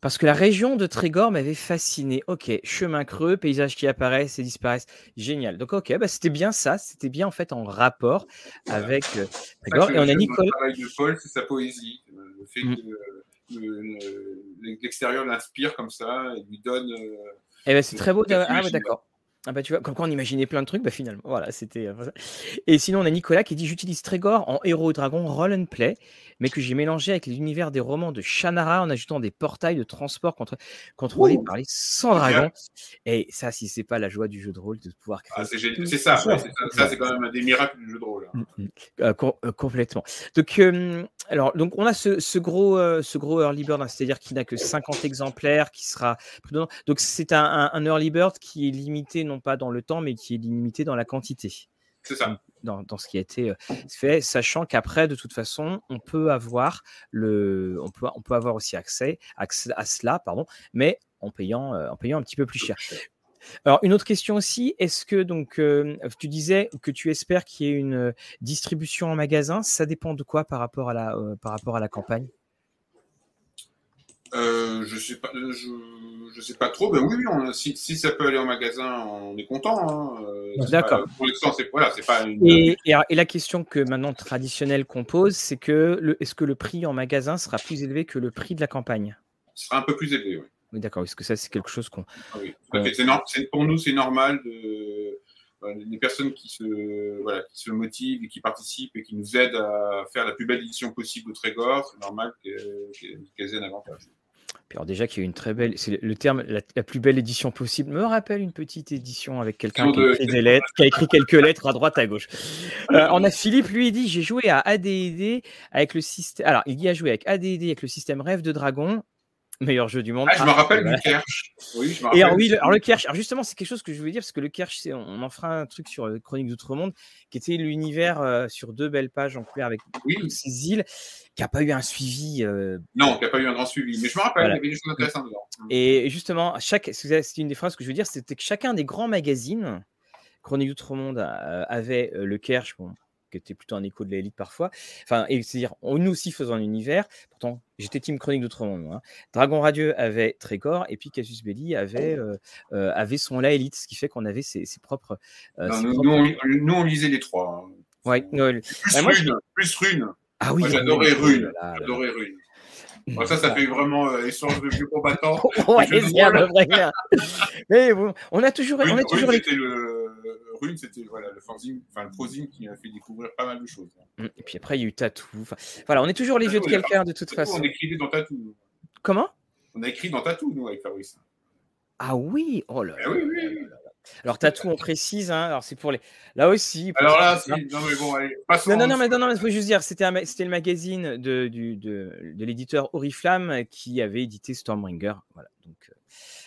parce que la région de Trégor m'avait fasciné. Ok, chemin creux, paysages qui apparaissent et disparaissent. Génial. Donc, ok, bah, c'était bien ça. C'était bien en fait en rapport avec euh, Trégor. Et on a Nicolas. Le travail de Paul, c'est sa poésie. Le fait mmh. que l'extérieur l'inspire comme ça et lui donne. Eh ben, c'est très beau. Ah, d'accord. Ah bah tu vois, comme quand on imaginait plein de trucs, bah finalement, voilà, c'était. Euh, et sinon, on a Nicolas qui dit J'utilise Trégor en héros dragon roll and play, mais que j'ai mélangé avec l'univers des romans de Shannara en ajoutant des portails de transport contre... contrôlés par les 100 dragons. Et ça, si c'est pas la joie du jeu de rôle de pouvoir créer. Ah, c'est ça, ça, c'est quand même un des miracles du jeu de rôle. Hein. Mm, mm. Euh, euh, complètement. Donc, alors, donc, on a ce, gros, ce gros early bird, hein, c'est-à-dire qu'il n'a que 50 exemplaires, qui sera. Donc, c'est un, un early bird qui est limité non pas dans le temps, mais qui est limité dans la quantité. C'est ça. Dans, dans, ce qui a été euh, fait, sachant qu'après, de toute façon, on peut avoir le, on peut, on peut avoir aussi accès, accès à cela, pardon, mais en payant, euh, en payant un petit peu plus cher. Alors, une autre question aussi, est-ce que donc euh, tu disais que tu espères qu'il y ait une distribution en magasin Ça dépend de quoi par rapport à la, par rapport à la campagne? Euh, je sais pas, je, je, sais pas trop. Ben oui, on, si, si, ça peut aller en magasin, on est content. Hein. Euh, D'accord. Pour l'instant, c'est voilà, c'est pas. Une... Et, et, la question que maintenant traditionnelle qu'on pose, c'est que est-ce que le prix en magasin sera plus élevé que le prix de la campagne? Ce sera un peu plus élevé, oui. Oui, d'accord. Est-ce que ça, c'est quelque chose qu'on. Ah oui. pour nous, c'est normal de les personnes qui se, voilà, qui se motivent et qui participent et qui nous aident à faire la plus belle édition possible au Trégor, c'est normal qu'elles aient un avantage. Puis alors déjà qu'il y a une très belle, c'est le terme la, plus belle édition possible. Me rappelle une petite édition avec quelqu'un qui, a écrit des lettres, qui a écrit quelques lettres à droite à gauche. Euh, on a Philippe lui il dit j'ai joué à AD&D avec le système. Alors il y a joué avec AD&D avec le système Rêve de Dragon meilleur jeu du monde. Ah, je me rappelle du Kersh. Oui, je me Et alors, oui, le, alors le Kersh, alors justement, c'est quelque chose que je voulais dire parce que le Kersh, on en fera un truc sur euh, Chronique d'Outre-Monde qui était l'univers euh, sur deux belles pages en couleur avec toutes ces îles qui n'a pas eu un suivi. Euh, non, qui n'a pas eu un grand suivi. Mais je me rappelle, il y avait des choses intéressantes dedans. Et justement, chaque, c'est une des phrases que je veux dire, c'était que chacun des grands magazines Chronique d'Outre-Monde avait le Kerch, qui était plutôt un écho de l'élite parfois. Enfin, c'est-à-dire, nous aussi faisons un univers. Pourtant, j'étais Team Chronique d'Outre-Monde. Hein. Dragon Radieux avait Trégor, et puis Casus Belli avait, avait son La Élite, ce qui fait qu'on avait ses, propres. nous, On, lisait les trois. Hein. Ouais, plus, bah, rune, plus Rune. Ah oui, j'adorais Rune. J'adorais Rune ça, ça fait vraiment euh, échange de vieux combattants. ouais, vrai Mais bon, on a toujours, Rune, on a toujours Rune, les... le... Rune, c'était voilà, le fanzine, enfin le prozine qui m'a fait découvrir pas mal de choses. Mmh, et puis après, il y a eu Tatou. Enfin, voilà, on est toujours les vieux de quelqu'un de toute façon. On écrivait dans Tatou. Comment? On a écrit dans Tatou, nous, avec Fabrice. Ah oui, oh là. Eh oui, oui, oui. Alors, tatou, on précise. Hein, alors, c'est pour les. Là aussi. Alors là, non, mais bon, allez, Non, non, non, mais non, non, il faut juste dire, c'était, c'était le magazine de, du, de, de l'éditeur Oriflamme qui avait édité Stormbringer. Voilà. Donc, euh,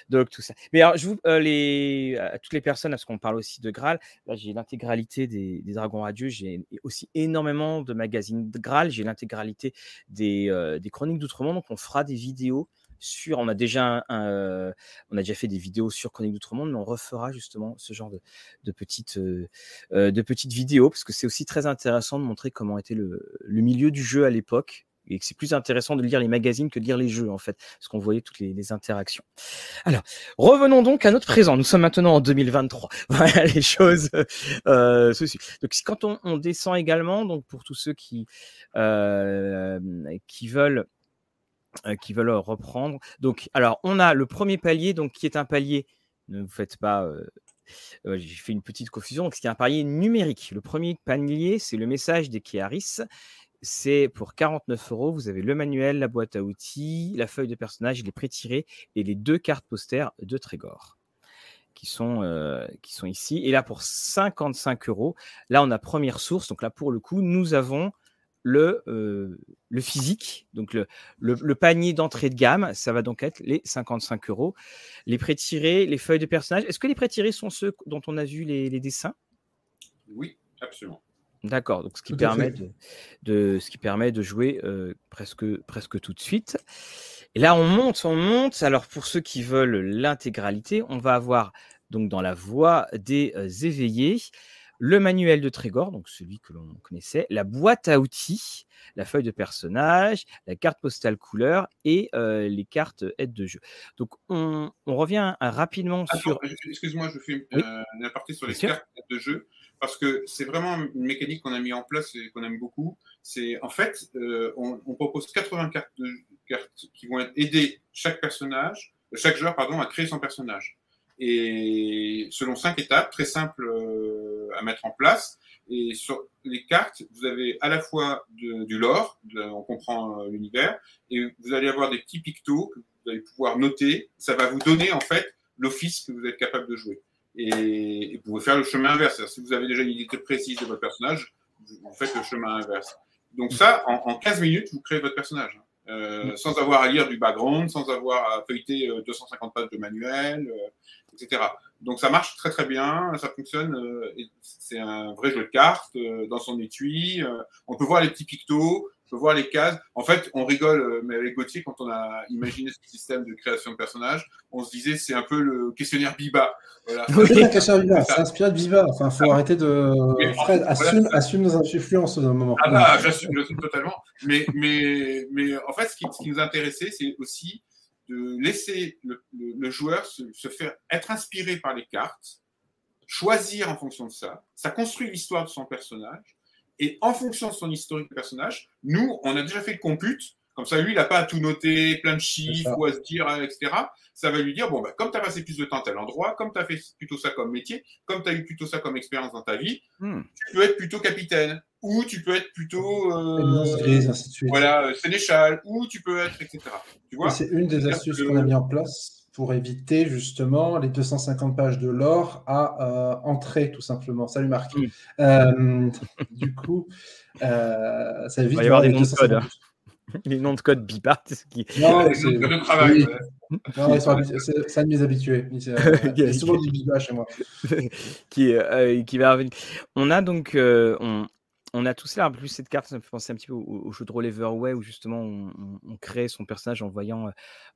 donc tout ça. Mais alors, je vous, euh, les, à toutes les personnes, parce qu'on parle aussi de Graal, là, j'ai l'intégralité des, des Dragons Radieux. J'ai aussi énormément de magazines de Graal. J'ai l'intégralité des, euh, des Chroniques d'Outre-Monde. Donc, on fera des vidéos sur. On a déjà, un, on a déjà fait des vidéos sur Chronique d'Outre-Monde, mais on refera justement ce genre de, de petites, euh, de petites vidéos parce que c'est aussi très intéressant de montrer comment était le, le milieu du jeu à l'époque et que c'est plus intéressant de lire les magazines que de lire les jeux en fait, parce qu'on voyait toutes les, les, interactions. Alors, revenons donc à notre présent. Nous sommes maintenant en 2023. Voilà les choses. Euh, ceci. Donc, quand on, on, descend également, donc pour tous ceux qui euh, qui veulent euh, qui veulent reprendre. Donc, alors, on a le premier palier, donc qui est un palier. Ne vous faites pas. Euh, euh, j'ai fait une petite confusion. Donc, c'est un palier numérique. Le premier palier, c'est le message des Kiaris. C'est pour 49 euros. Vous avez le manuel, la boîte à outils, la feuille de personnage, les pré-tirés et les deux cartes posters de Trégor qui sont, qui sont ici. Et là, pour 55 euros, là, on a première source. Donc là, pour le coup, nous avons le, euh, le physique, donc le, le, panier d'entrée de gamme, ça va donc être les 55 euros. Les prêts-tirés, les feuilles de personnage. Est-ce que les prêts-tirés sont ceux dont on a vu les, les dessins? Oui, absolument. D'accord, donc ce qui, permet de, de, ce qui permet de jouer euh, presque, presque tout de suite. Et là, on monte, on monte. Alors, pour ceux qui veulent l'intégralité, on va avoir donc dans la voie des euh, éveillés le manuel de Trégor, donc celui que l'on connaissait, la boîte à outils, la feuille de personnage, la carte postale couleur et euh, les cartes aide de jeu. Donc on, revient rapidement sur. Excuse-moi, je fais une, euh, aparté sur les cartes aide de jeu parce que c'est vraiment une mécanique qu'on a mis en place et qu'on aime beaucoup. C'est en fait, euh, on, propose 80 cartes, de, cartes qui vont aider chaque personnage, chaque joueur pardon, à créer son personnage et selon cinq étapes très simples euh, à mettre en place. Et sur les cartes, vous avez à la fois du lore, on comprend euh, l'univers, et vous allez avoir des petits pictos que vous allez pouvoir noter. Ça va vous donner en fait l'office que vous êtes capable de jouer. Et, vous pouvez faire le chemin inverse. Si vous avez déjà une idée précise de votre personnage, vous faites le chemin inverse. Donc ça, en, en 15 minutes, vous créez votre personnage. Euh, sans avoir à lire du background, sans avoir à feuilleter 250 pages de manuel, etc. Donc ça marche très très bien, ça fonctionne. Euh, c'est un vrai jeu de cartes euh, dans son étui. Euh, on peut voir les petits pictos, on peut voir les cases. En fait, on rigole, mais avec Gauthier, quand on a imaginé ce système de création de personnages, on se disait c'est un peu le questionnaire Biba. Voilà. Oui, le questionnaire Biba, c'est inspiré de Biba. Enfin, faut ah, arrêter de. Fred, assume, assume nos influences d'un moment. Ah bah, j'assume, j'assume totalement. Mais, mais, mais en fait, ce qui, ce qui nous intéressait, c'est aussi de laisser le, joueur se, faire être inspiré par les cartes, choisir en fonction de ça. Ça construit l'histoire de son personnage. Et en fonction de son historique de personnage, nous, on a déjà fait le compute. Comme ça, lui, il n'a pas à tout noter, plein de chiffres ou à se dire, etc. Ça va lui dire, bon, bah, comme tu as passé plus de temps à tel endroit, comme tu as fait plutôt ça comme métier, comme tu as eu plutôt ça comme expérience dans ta vie, hmm. tu peux être plutôt capitaine ou tu peux être plutôt euh, voilà euh, sénéchal, ou tu peux être etc. Tu vois? C'est une des astuces qu'on a mis en place pour éviter justement les 250 pages de l'or à euh, entrer tout simplement. Salut Marc. Euh, du coup, ça évite. Il va y avoir des noms de code. Hein. Les noms de code bipart. Qui... Non, c'est de travail. Non, c'est un de mes habitués. Il y a souvent du bipa chez moi. qui, qui va revenir. On a donc, on, on a tout cela. En plus, cette carte, ça me fait penser un petit peu au, jeu de rôle Everway où justement on, crée son personnage en voyant, euh,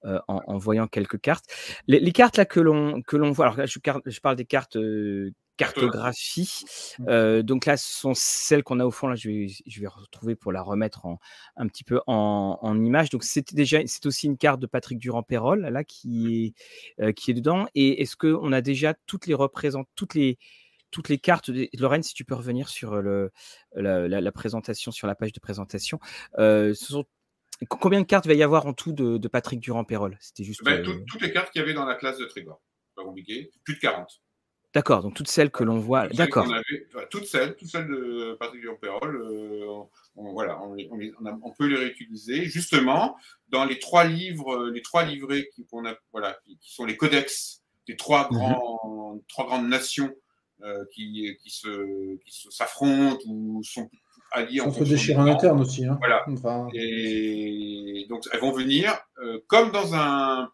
euh, en, voyant quelques cartes. Les, cartes là que l'on que l'on voit. Alors là, je, parle des cartes euh, cartographie. Mmh. donc là, ce sont celles qu'on a au fond. Là, je vais, je vais retrouver pour la remettre en, un petit peu en, en image. Donc c'était déjà, c'est aussi une carte de Patrick Durand-Pérol là qui est, qui est dedans. Et est-ce qu'on a déjà toutes les représente, toutes les toutes les cartes. De... Lorraine, si tu peux revenir sur le, la, présentation, sur la page de présentation. ce sont Combien de cartes va y avoir en tout de, Patrick Durand-Pérol? C'était juste. Ben, toutes les cartes qu'il y avait dans la classe de Trégor. Pas compliqué. Plus de 40. D'accord, donc toutes celles que l'on voit. D'accord. Toutes celles, toutes celles de Patrick Durand-Pérol, euh, on, voilà, on, peut les réutiliser. Justement, dans les trois livres, les trois livrets qui, a, voilà, qui, sont les codex des trois, mhm. grands, trois grandes nations euh, qui, qui, se, qui s'affrontent ou sont alliées. On se déchire en interne aussi. Hein. Voilà. Et donc, elles vont venir euh, comme dans un.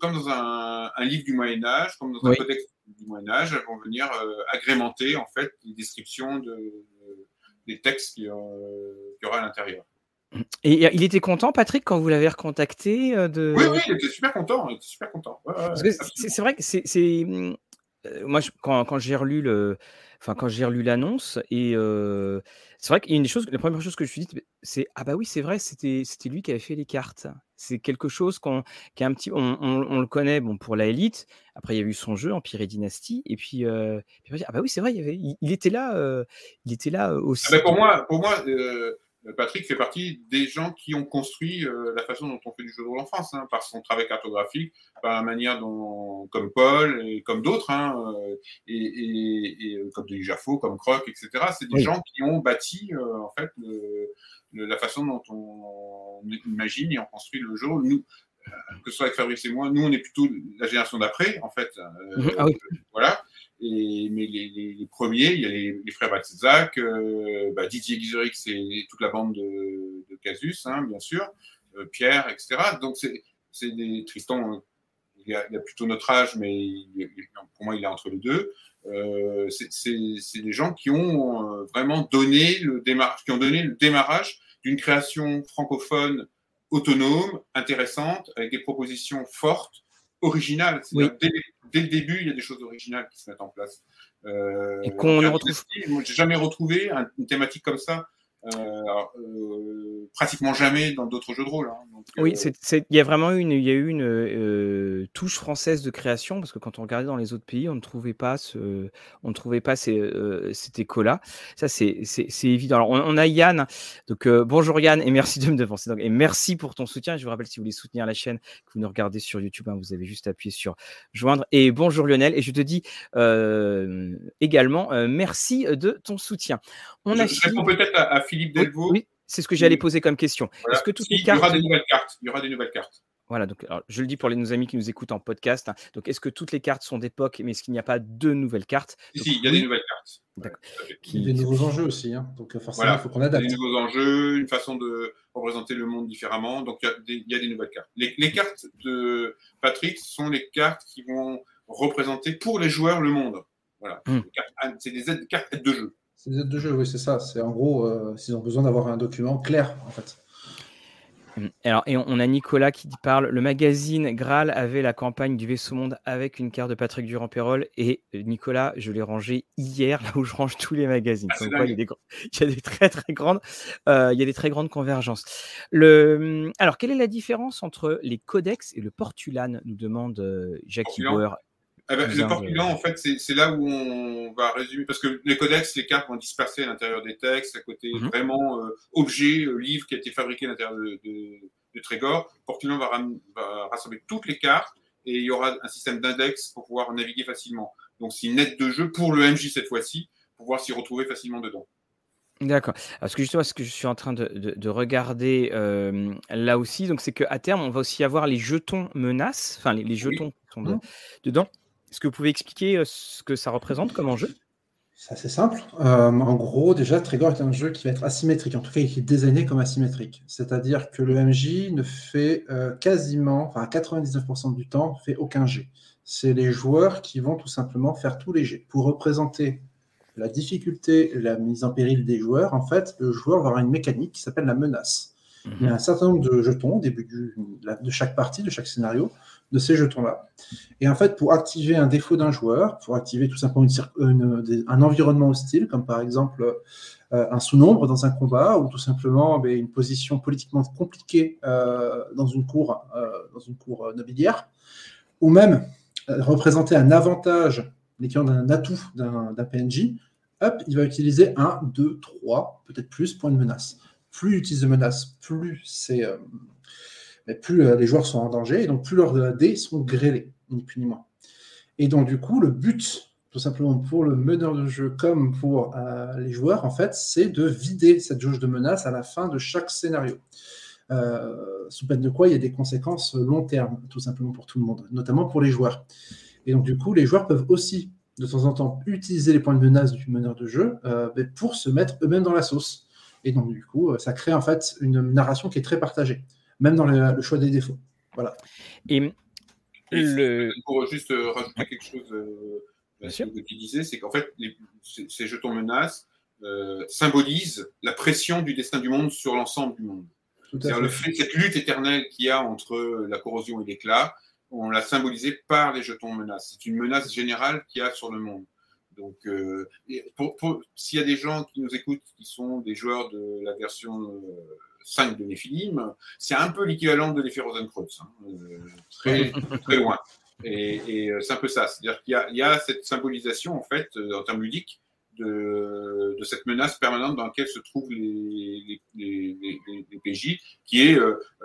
comme dans un, un, livre du Moyen Âge, comme dans un codex du Moyen Âge, elles vont venir euh, agrémenter en fait les descriptions de, des textes qu'il y aura à l'intérieur. Et il était content, Patrick, quand vous l'avez recontacté euh, de... Oui, oui, il était super content. super content. c'est vrai que c'est, euh, moi, quand, quand j'ai relu le, enfin quand j'ai relu l'annonce et c'est vrai qu'il y a une chose, la première chose que je me suis dit, c'est ah bah oui c'est vrai, c'était c'était lui qui avait fait les cartes. C'est quelque chose qu'on qui est un petit, on, on, le connaît bon pour la élite. Après il y a eu son jeu Empire et Dynastie et puis, puis ah bah oui c'est vrai, il, y avait, il, était là, il était là aussi. Ah bah pour moi, pour moi euh, Patrick fait partie des gens qui ont construit euh, la façon dont on fait du jeu de rôle en France, hein, par son travail cartographique, par la manière dont, comme Paul et comme d'autres, hein, euh, et, et, et, comme Denis Jaffo, comme Croc, etc. C'est des gens qui ont bâti en fait le, la façon dont on, imagine et on construit le jeu. Nous, que ce soit avec Fabrice et moi, nous on est plutôt la génération d'après, en fait. Mhm. ah oui. Voilà. Mais les, premiers, il y a les, frères euh, bah, Didier Guizeric, c'est toute la bande de, Casus, hein, bien sûr, euh, Pierre, etc. Donc c'est des Tristan, il a, il a, plutôt notre âge, mais pour moi il est entre les deux. Euh, c'est des gens qui ont euh, vraiment donné le démarrage, qui ont donné le démarrage d'une création francophone autonome, intéressante, avec des propositions fortes, originales. Oui. Dès, dès, le début, il y a des choses originales qui se mettent en place. Euh, et qu'on ne retrouve. J'ai jamais retrouvé une thématique comme ça pratiquement jamais dans d'autres jeux de rôle. Hein. oui, il y a vraiment une, il y a eu une euh, touche française de création parce que quand on regardait dans les autres pays, on ne trouvait pas ce, on ne trouvait pas ces, cet écho-là. Ça, c'est évident. Alors, on, a Yann. Donc, bonjour Yann et merci de me devancer. Donc, et merci pour ton soutien. Je vous rappelle, si vous voulez soutenir la chaîne, que vous nous regardez sur YouTube, hein, vous avez juste appuyé sur joindre. Et bonjour Lionel. Et je te dis également merci de ton soutien. On je, a je peut-être à Philippe Delvaux. Oui, c'est ce que j'allais poser comme question. Est-ce que toutes les cartes... Il y aura des nouvelles cartes. Il y aura des nouvelles cartes. Voilà, donc je le dis pour les, nos amis qui nous écoutent en podcast. Hein. donc, est-ce que toutes les cartes sont d'époque, mais est-ce qu'il n'y a pas de nouvelles cartes? Si, il y a des nouvelles cartes. D'accord. Il y a des nouveaux enjeux aussi. Hein. donc, forcément, il faut qu'on adapte. Des nouveaux enjeux, une façon de représenter le monde différemment. Donc, il y a des, nouvelles cartes. Les, les, cartes de Patrick sont les cartes qui vont représenter pour les joueurs le monde. Voilà. Hmm. C'est des cartes de jeu. C'est des aides de jeu, oui, c'est ça. C'est en gros, euh, s'ils ont besoin d'avoir un document clair, en fait. Hum, alors, et on a Nicolas qui parle le magazine Graal avait la campagne du vaisseau monde avec une carte de Patrick Durand-Pérol. Et euh, Nicolas, je l'ai rangé hier, là où je range tous les magazines. Ah, il, y a des, il, y a des, très, très grandes, euh, il y a des très grandes convergences. Le, hum, alors, quelle est la différence entre les codex et le portulane nous demande Jackie Bauer. Eh ben, le portulan, en fait, c'est là où on va résumer, parce que les codex, les cartes vont disperser à l'intérieur des textes, à côté mhm. vraiment euh, objet, euh, livre qui a été fabriqué à l'intérieur de, de, de, Trégor. Portulan va, va, rassembler toutes les cartes et il y aura un système d'index pour pouvoir naviguer facilement. Donc c'est une aide de jeu pour le MJ cette fois-ci, pour pouvoir s'y retrouver facilement dedans. D'accord. Parce que justement, ce que je suis en train de, de, de regarder euh, là aussi, donc c'est qu'à terme, on va aussi avoir les jetons menaces, enfin les, les jetons qui sont de, mmh. dedans. Est-ce que vous pouvez expliquer ce que ça représente comme enjeu? C'est assez simple. en gros, déjà, Trigger est un jeu qui va être asymétrique. En tout cas, il est désigné comme asymétrique. C'est-à-dire que le MJ ne fait quasiment, enfin 99% du temps, fait aucun jet. C'est les joueurs qui vont tout simplement faire tous les jets. Pour représenter la difficulté, la mise en péril des joueurs, en fait, le joueur va avoir une mécanique qui s'appelle la menace. Il y a un certain nombre de jetons au début de chaque partie, de chaque scénario, de ces jetons-là. Et en fait, pour activer un défaut d'un joueur, pour activer tout simplement un environnement hostile, comme par exemple euh, un sous-nombre dans un combat, ou tout simplement ben, une position politiquement compliquée euh, dans une cour, euh, dans une cour nobiliaire, ou même représenter un avantage, l'équivalent d'un atout d'un PNJ, hop, il va utiliser un, deux, trois, peut-être plus points de menace. Plus il utilise de menaces, plus c'est plus euh, les joueurs sont en danger, et donc plus leurs dés sont grêlés, ni plus ni moins. Et donc, du coup, le but, tout simplement pour le meneur de jeu comme pour euh, les joueurs, en fait, c'est de vider cette jauge de menace à la fin de chaque scénario. Euh, sous peine de quoi il y a des conséquences long terme, tout simplement pour tout le monde, notamment pour les joueurs. Et donc, du coup, les joueurs peuvent aussi, de temps en temps, utiliser les points de menace du meneur de jeu pour se mettre eux-mêmes dans la sauce. Et donc, du coup, ça crée en fait une narration qui est très partagée même dans le, choix des défauts. Voilà. Et, pour juste euh, rajouter quelque chose euh, à ce que tu disais, c'est qu'en fait, ces, jetons menaces euh, symbolisent la pression du destin du monde sur l'ensemble du monde. C'est-à-dire le fait, cette lutte éternelle qu'il y a entre la corrosion et l'éclat, on l'a symbolisé par les jetons menaces. C'est une menace générale qu'il y a sur le monde. Donc, s'il y a des gens qui nous écoutent qui sont des joueurs de la version 5 de Néphilim, c'est un peu l'équivalent de l'effet Rosenkreutz, hein, euh, très, très loin. Et, euh, c'est un peu ça, c'est-à-dire qu'il y, a cette symbolisation, en fait, euh, en termes ludiques, de, cette menace permanente dans laquelle se trouvent les, les, PJ, qui est,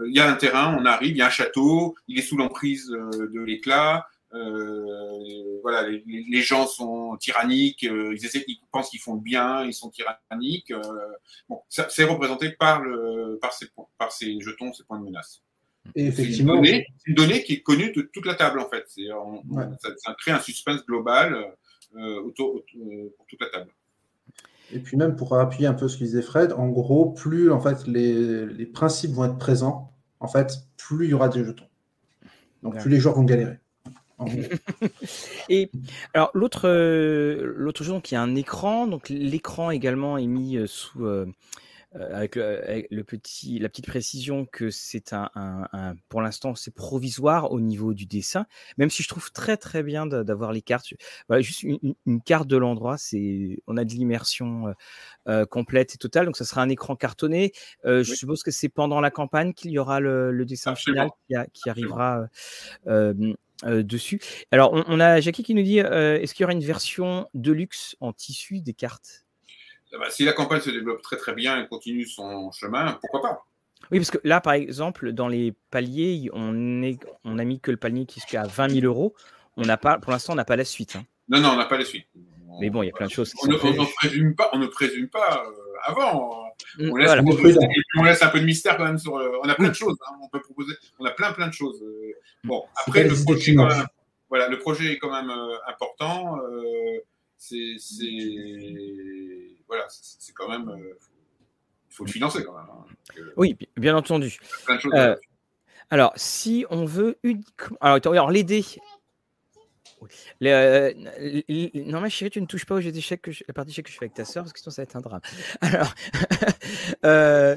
il y a un terrain, on arrive, il y a un château, il est sous l'emprise de l'éclat, euh, voilà, les, gens sont tyranniques, euh, ils, essaient, ils pensent qu'ils font le bien, ils sont tyranniques. Euh, bon, c'est représenté par, le, par, ces, par ces jetons, ces points de menace. Et effectivement, c'est une, donnée qui est connue de toute la table en fait. ça, crée un suspense global autour, pour toute la table. Et puis même pour appuyer un peu ce que disait Fred, en gros, plus en fait les, les principes vont être présents, en fait, plus il y aura des jetons. Donc plus les joueurs vont galérer. et alors l'autre euh, l'autre chose donc il y a un écran. Donc l'écran également est mis euh, sous euh, avec, le, petit la petite précision que c'est un, un, pour l'instant c'est provisoire au niveau du dessin même si je trouve très très bien d'avoir les cartes. Voilà juste une, carte de l'endroit c'est on a de l'immersion complète et totale. Donc ça sera un écran cartonné. Je suppose que c'est pendant la campagne qu'il y aura le, dessin final qui, qui arrivera euh, dessus. Alors, on, a Jackie qui nous dit euh, est-ce qu'il y aura une version de luxe en tissu des cartes? Ah bah, Si la campagne se développe très très bien et continue son chemin, pourquoi pas? Oui, parce que là, par exemple, dans les paliers, on, est, on a mis que le palier qui est à 20 000 euros. On n'a pas, pour l'instant, on n'a pas la suite. Hein. Non, non, on n'a pas la suite. Mais bon, il y a plein de choses. on, ne, présume pas, on ne présume pas euh, avant. Mm, on laisse, on, laisse, un peu de mystère quand même sur. on a plein de choses. Hein, on peut proposer. On a plein plein de choses. Bon, après, le projet, même, voilà, le projet est quand même euh, important. Euh, c'est voilà, c'est quand même. Il euh, faut le financer quand même. Hein. oui, bien entendu. alors, si on veut uniquement. Alors, les dés. non, ma chérie, tu ne touches pas au jeu d'échecs que la partie d'échecs que je fais avec ta soeur parce que sinon ça va être un drame. Alors, euh,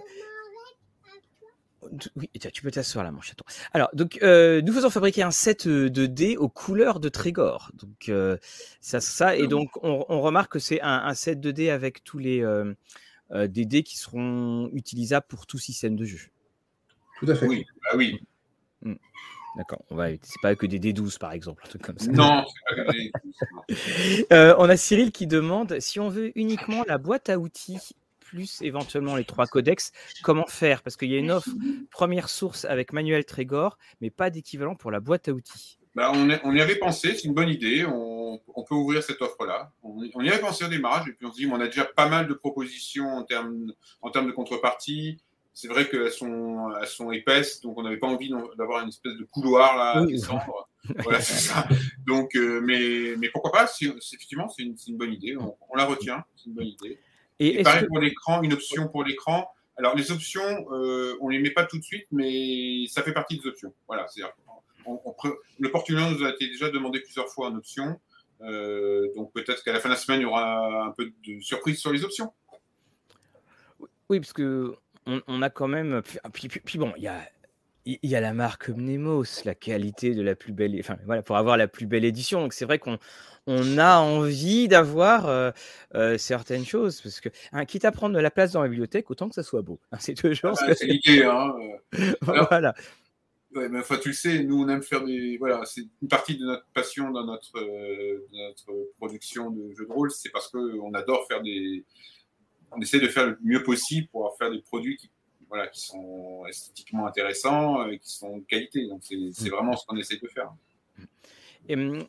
oui, tu peux t'asseoir là, mon chaton. Alors, donc, euh, nous faisons fabriquer un set euh, de dés aux couleurs de Trégor. Donc, euh, ça, ça, et donc, on, remarque que c'est un, set de dés avec tous les des dés qui seront utilisables pour tout système de jeu. Tout à fait. Oui, bah oui. Hmm. D'accord. On va, c'est pas que des D12 par exemple, un truc comme ça. Non, c'est pas que des D12. on a Cyril qui demande si on veut uniquement la boîte à outils plus éventuellement les trois codex, comment faire? Parce qu'il y a une offre première source avec Manuel Trégor, mais pas d'équivalent pour la boîte à outils. Bah, on, on, y avait pensé, c'est une bonne idée, on, peut ouvrir cette offre-là. On, y avait pensé au démarrage, et puis on se dit, on a déjà pas mal de propositions en termes, en termes de contrepartie. C'est vrai qu'elles sont, elles sont épaisses, donc on n'avait pas envie d'avoir une espèce de couloir là, voilà, c'est ça. Donc, euh, mais, mais pourquoi pas Effectivement, c'est une, une, bonne idée. On, la retient, c'est une bonne idée. Et, pareil pour l'écran, une option pour l'écran. Alors, les options, euh, on ne les met pas tout de suite, mais ça fait partie des options. Voilà, c'est le Portugais nous a été déjà demandé plusieurs fois en option. Euh, donc, peut-être qu'à la fin de la semaine, il y aura un peu de surprise sur les options. Oui, parce que on, a quand même. Puis, puis, bon, il y a, y a la marque Mnemos, la qualité de la plus belle. Enfin, voilà, pour avoir la plus belle édition. Donc, c'est vrai qu'on on a envie d'avoir certaines choses. Parce que, hein, quitte à prendre de la place dans la bibliothèque, autant que ça soit beau. Hein, c'est toujours. Ah, c'est l'idée. Hein, voilà. Ouais, mais enfin, tu le sais, nous, on aime faire des. Voilà, c'est une partie de notre passion dans notre, notre production de jeux de rôle, c'est parce qu'on adore faire des. On essaie de faire le mieux possible pour faire des produits qui, voilà, qui sont esthétiquement intéressants et qui sont de qualité. Donc, c'est mmh. vraiment ce qu'on essaie de faire. Mmh,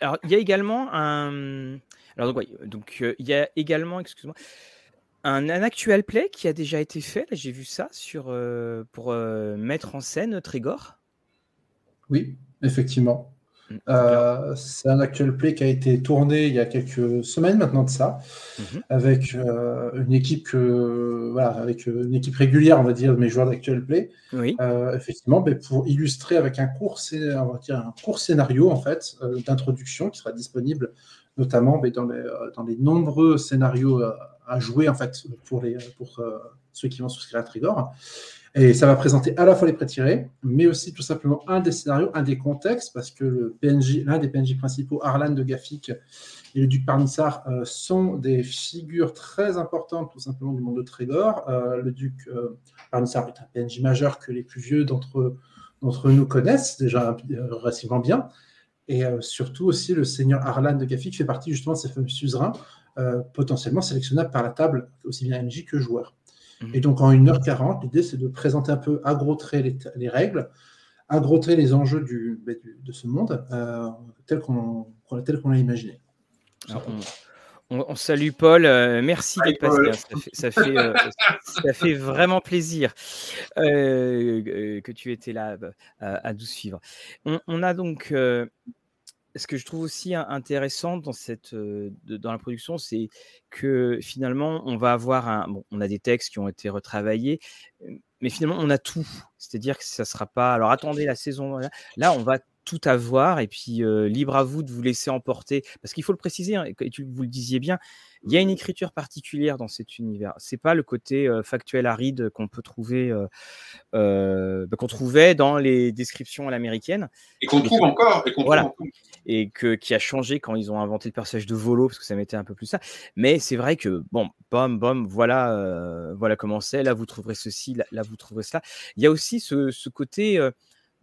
alors, il y a également un. Alors, donc, donc il y a également, excuse-moi, un, actual play qui a déjà été fait. J'ai vu ça sur, pour mettre en scène Trégor. Oui, effectivement. Mmh, euh, c'est un actual play qui a été tourné il y a quelques semaines maintenant de ça, mmh avec euh, une équipe que, voilà, avec une équipe régulière, on va dire, de mes joueurs d'actual play. Oui. Euh, effectivement, ben, pour illustrer avec un court, on va dire un court scénario en fait d'introduction qui sera disponible notamment ben, dans, les, dans les nombreux scénarios à jouer en fait pour les pour ceux qui vont souscrire à Trigor. Et ça va présenter à la fois les prêts tirés, mais aussi tout simplement un des scénarios, un des contextes, parce que le l'un des PNJ principaux, Arlan de Gafik et le duc Parnissar, euh, sont des figures très importantes tout simplement du monde de Trégor. Euh, le duc euh, Parnissar est un PNJ majeur que les plus vieux d'entre nous connaissent déjà relativement bien. Et surtout aussi, le seigneur Arlan de Gafik fait partie justement de ces fameux suzerains potentiellement sélectionnables par la table, aussi bien MJ que joueur. Et donc, en 1h40, l'idée, c'est de présenter un peu à gros traits les, règles, à gros traits les enjeux du, bah, de ce monde, euh, tel qu'on l'a imaginé. on, salue Paul, euh, merci d'être passé. Hein. Ça, fait, euh, ça, fait, vraiment plaisir que tu étais là à, 12 suivre. On, on, a donc ce que je trouve aussi intéressant dans, cette, dans la production, c'est que finalement, on va avoir un. Bon, on a des textes qui ont été retravaillés, mais finalement, on a tout. C'est-à-dire que ça ne sera pas. Alors, attendez la saison. Là, on va tout avoir et puis libre à vous de vous laisser emporter. Parce qu'il faut le préciser, hein, et tu, vous le disiez bien, il y a une écriture particulière dans cet univers. C'est pas le côté factuel aride qu'on peut trouver, bah, qu'on trouvait dans les descriptions à l'américaine. Et qu'on trouve encore. Et qu'on voilà. Et que, qui a changé quand ils ont inventé le personnage de Volo, parce que ça mettait un peu plus ça. Mais c'est vrai que, bon, bom, bom, voilà, voilà comment c'est. Là, vous trouverez ceci, là, vous trouverez cela. Il y a aussi ce, ce côté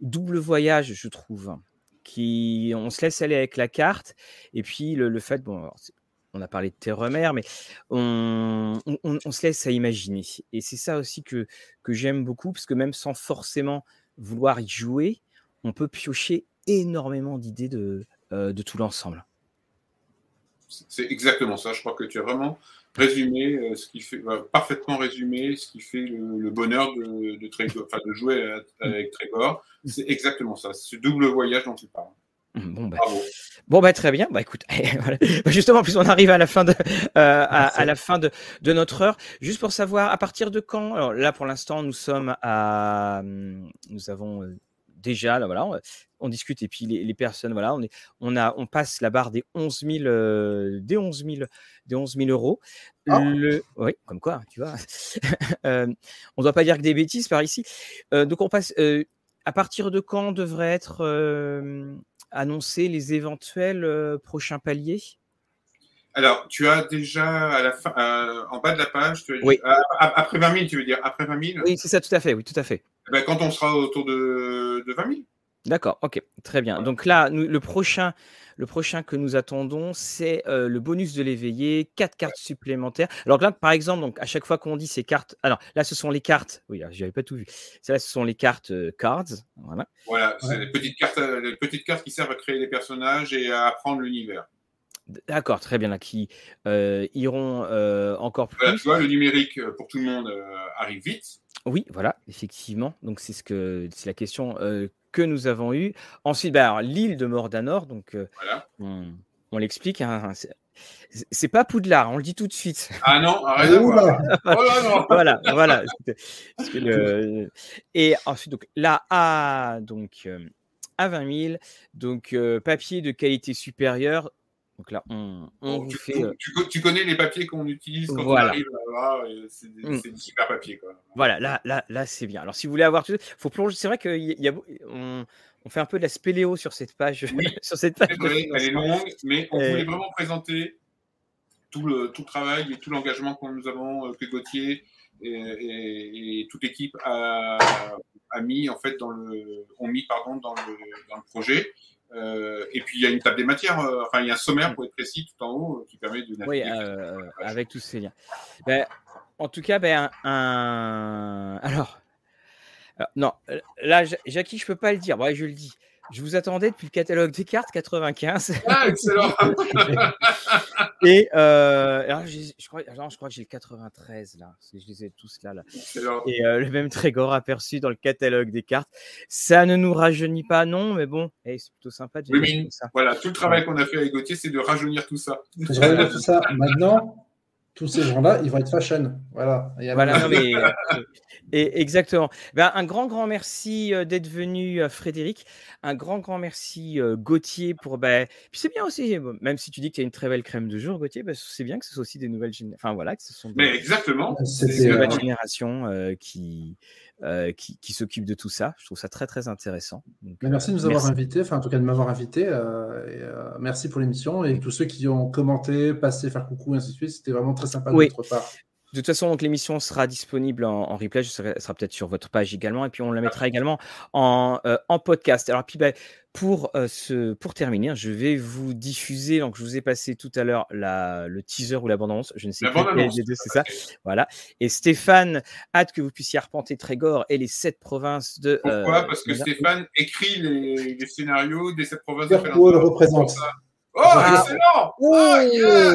double voyage, je trouve. Qui, on se laisse aller avec la carte, et puis le, fait, bon, on a parlé de terre-mer, mais on, se laisse à imaginer. Et c'est ça aussi que, que j'aime beaucoup, parce que même sans forcément vouloir y jouer, on peut piocher énormément d'idées de, euh, de tout l'ensemble. C'est exactement ça. Je crois que tu as vraiment résumé euh, ce qui fait parfaitement résumé ce qui fait le, bonheur de, de, jouer avec Trégor. C'est exactement ça. C'est ce double voyage dont tu parles. Bon, bah, bon bah, très bien. Bah écoute, bah, justement, plus on arrive à la fin de euh, à, la fin de, de, notre heure. Juste pour savoir à partir de quand. Alors là, pour l'instant, nous sommes à, nous avons euh, déjà là, voilà, on, discute et puis les, personnes, voilà, on est, on a, on passe la barre des 11 000, euh, des 11 000, des 11 000 euros. Ah. Le, oui, comme quoi, tu vois. on ne doit pas dire que des bêtises par ici. donc on passe. à partir de quand devrait être annoncer les éventuels euh, prochains paliers? Alors, tu as déjà à la fin, euh, en bas de la page, tu oui. après 20 000, tu veux dire après 20 000 Oui, c'est ça, tout à fait, oui, tout à fait. Eh ben, quand on sera autour de, de 20 000. D'accord, ok, très bien. Donc là, le prochain, le prochain que nous attendons, c'est euh, le bonus de l'éveillé, quatre cartes supplémentaires. Alors là, par exemple, donc à chaque fois qu'on dit ces cartes, alors là, ce sont les cartes. Oui, j'avais pas tout vu. Là, ce sont les cartes euh, cards. Voilà. Voilà, c'est les petites cartes, euh, les petites cartes qui servent à créer les personnages et à apprendre l'univers. D'accord, très bien, là, qui iront encore plus. Voilà, tu vois, le numérique pour tout le monde arrive vite. Oui, voilà, effectivement. Donc c'est ce que c'est la question que nous avons eu. Ensuite, bah, l'île de Mordanor, donc euh, on, l'explique. Hein, c'est pas Poudlard, on le dit tout de suite. Ah non, arrête oh voilà, voilà. Et ensuite, donc là, à, donc, euh, à 20 000, donc euh, papier de qualité supérieure, Donc là, on, tu, fait. Tu, connais les papiers qu'on utilise quand on arrive là c'est des, mm. super papiers. Quoi. Voilà, là, là, là c'est bien. Alors, si vous voulez avoir tout, faut plonger. C'est vrai qu'on y a, on, on, fait un peu de la spéléo sur cette page. Oui, sur cette page elle est longue, mais on voulait vraiment présenter tout le, tout le travail et tout l'engagement que nous avons, euh, que Gauthier et, toute l'équipe a, a, mis en fait dans le, ont mis pardon dans le, dans le projet. Euh, et puis il y a une table des matières, euh, enfin il y a un sommaire pour être précis tout en haut qui permet de. Oui, avec tous ces liens. Ben, en tout cas, ben, un... alors, non, là, Jackie, je peux pas le dire. Ouais, je le dis. Je vous attendais depuis le catalogue des cartes 95. Ah, excellent Et euh, alors, je, crois, je crois que j'ai le 93 là, parce que je les ai tous là. là. Et euh, le même Trégor aperçu dans le catalogue des cartes. Ça ne nous rajeunit pas, non, mais bon, c'est plutôt sympa de oui, ça. Voilà, tout le travail qu'on a fait avec Gauthier, c'est de rajeunir tout ça. Rajeunir tout ça. Maintenant, tous ces gens-là, ils vont être fashion. Voilà. Voilà, mais, euh, et, exactement. Ben, un grand, grand merci euh, d'être venu, euh, Frédéric. Un grand, grand merci, Gauthier, pour. Ben, puis c'est bien aussi, même si tu dis que tu as une très belle crème de jour, Gauthier, ben, c'est bien que ce soit aussi des nouvelles générations. Enfin, voilà, que ce sont des, mais exactement. des nouvelles générations qui, euh, qui, s'occupe de tout ça. Je trouve ça très très intéressant. merci de nous avoir invités, enfin en tout cas de m'avoir invité. Euh, et, euh, merci pour l'émission et tous ceux qui ont commenté, passé, faire coucou, et ainsi de suite. C'était vraiment très sympa de votre part. De toute façon, l'émission sera disponible en, replay. Serai, sera peut-être sur votre page également. Et puis, on la mettra également en, euh, en podcast. Alors, puis, ben, pour, euh, ce, pour terminer, je vais vous diffuser. Donc, je vous ai passé tout à l'heure le teaser ou l'abondance. Je ne sais pas deux, c'est ça. Voilà. Et Stéphane, hâte que vous puissiez arpenter Trégor et les sept provinces de. Pourquoi? Parce que Stéphane écrit les, les, scénarios des sept provinces de le représente. Oh, ah. excellent oh, ah,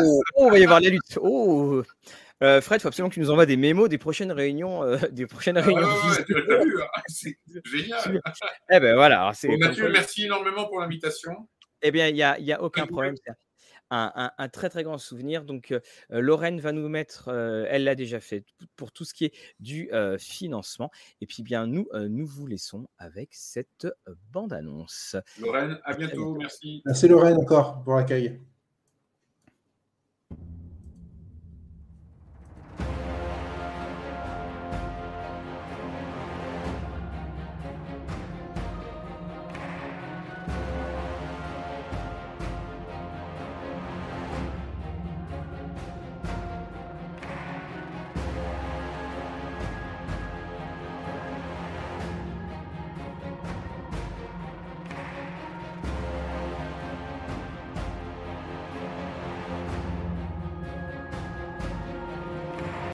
oh, on va y avoir la lutte. Oh euh, Fred, il faut absolument que tu nous envoies des mémos des prochaines réunions. Euh, des prochaines réunions. Hein, c'est génial. eh ben voilà. Mathieu, merci énormément pour l'invitation. Eh bien, il n'y a, y a aucun problème. Un, un, très très grand souvenir. Donc, euh, Lorraine va nous mettre, elle l'a déjà fait, pour tout ce qui est du financement. Et puis, bien, nous, nous vous laissons avec cette bande-annonce. Lorraine, à bientôt. Merci. Merci Lorraine encore pour l'accueil.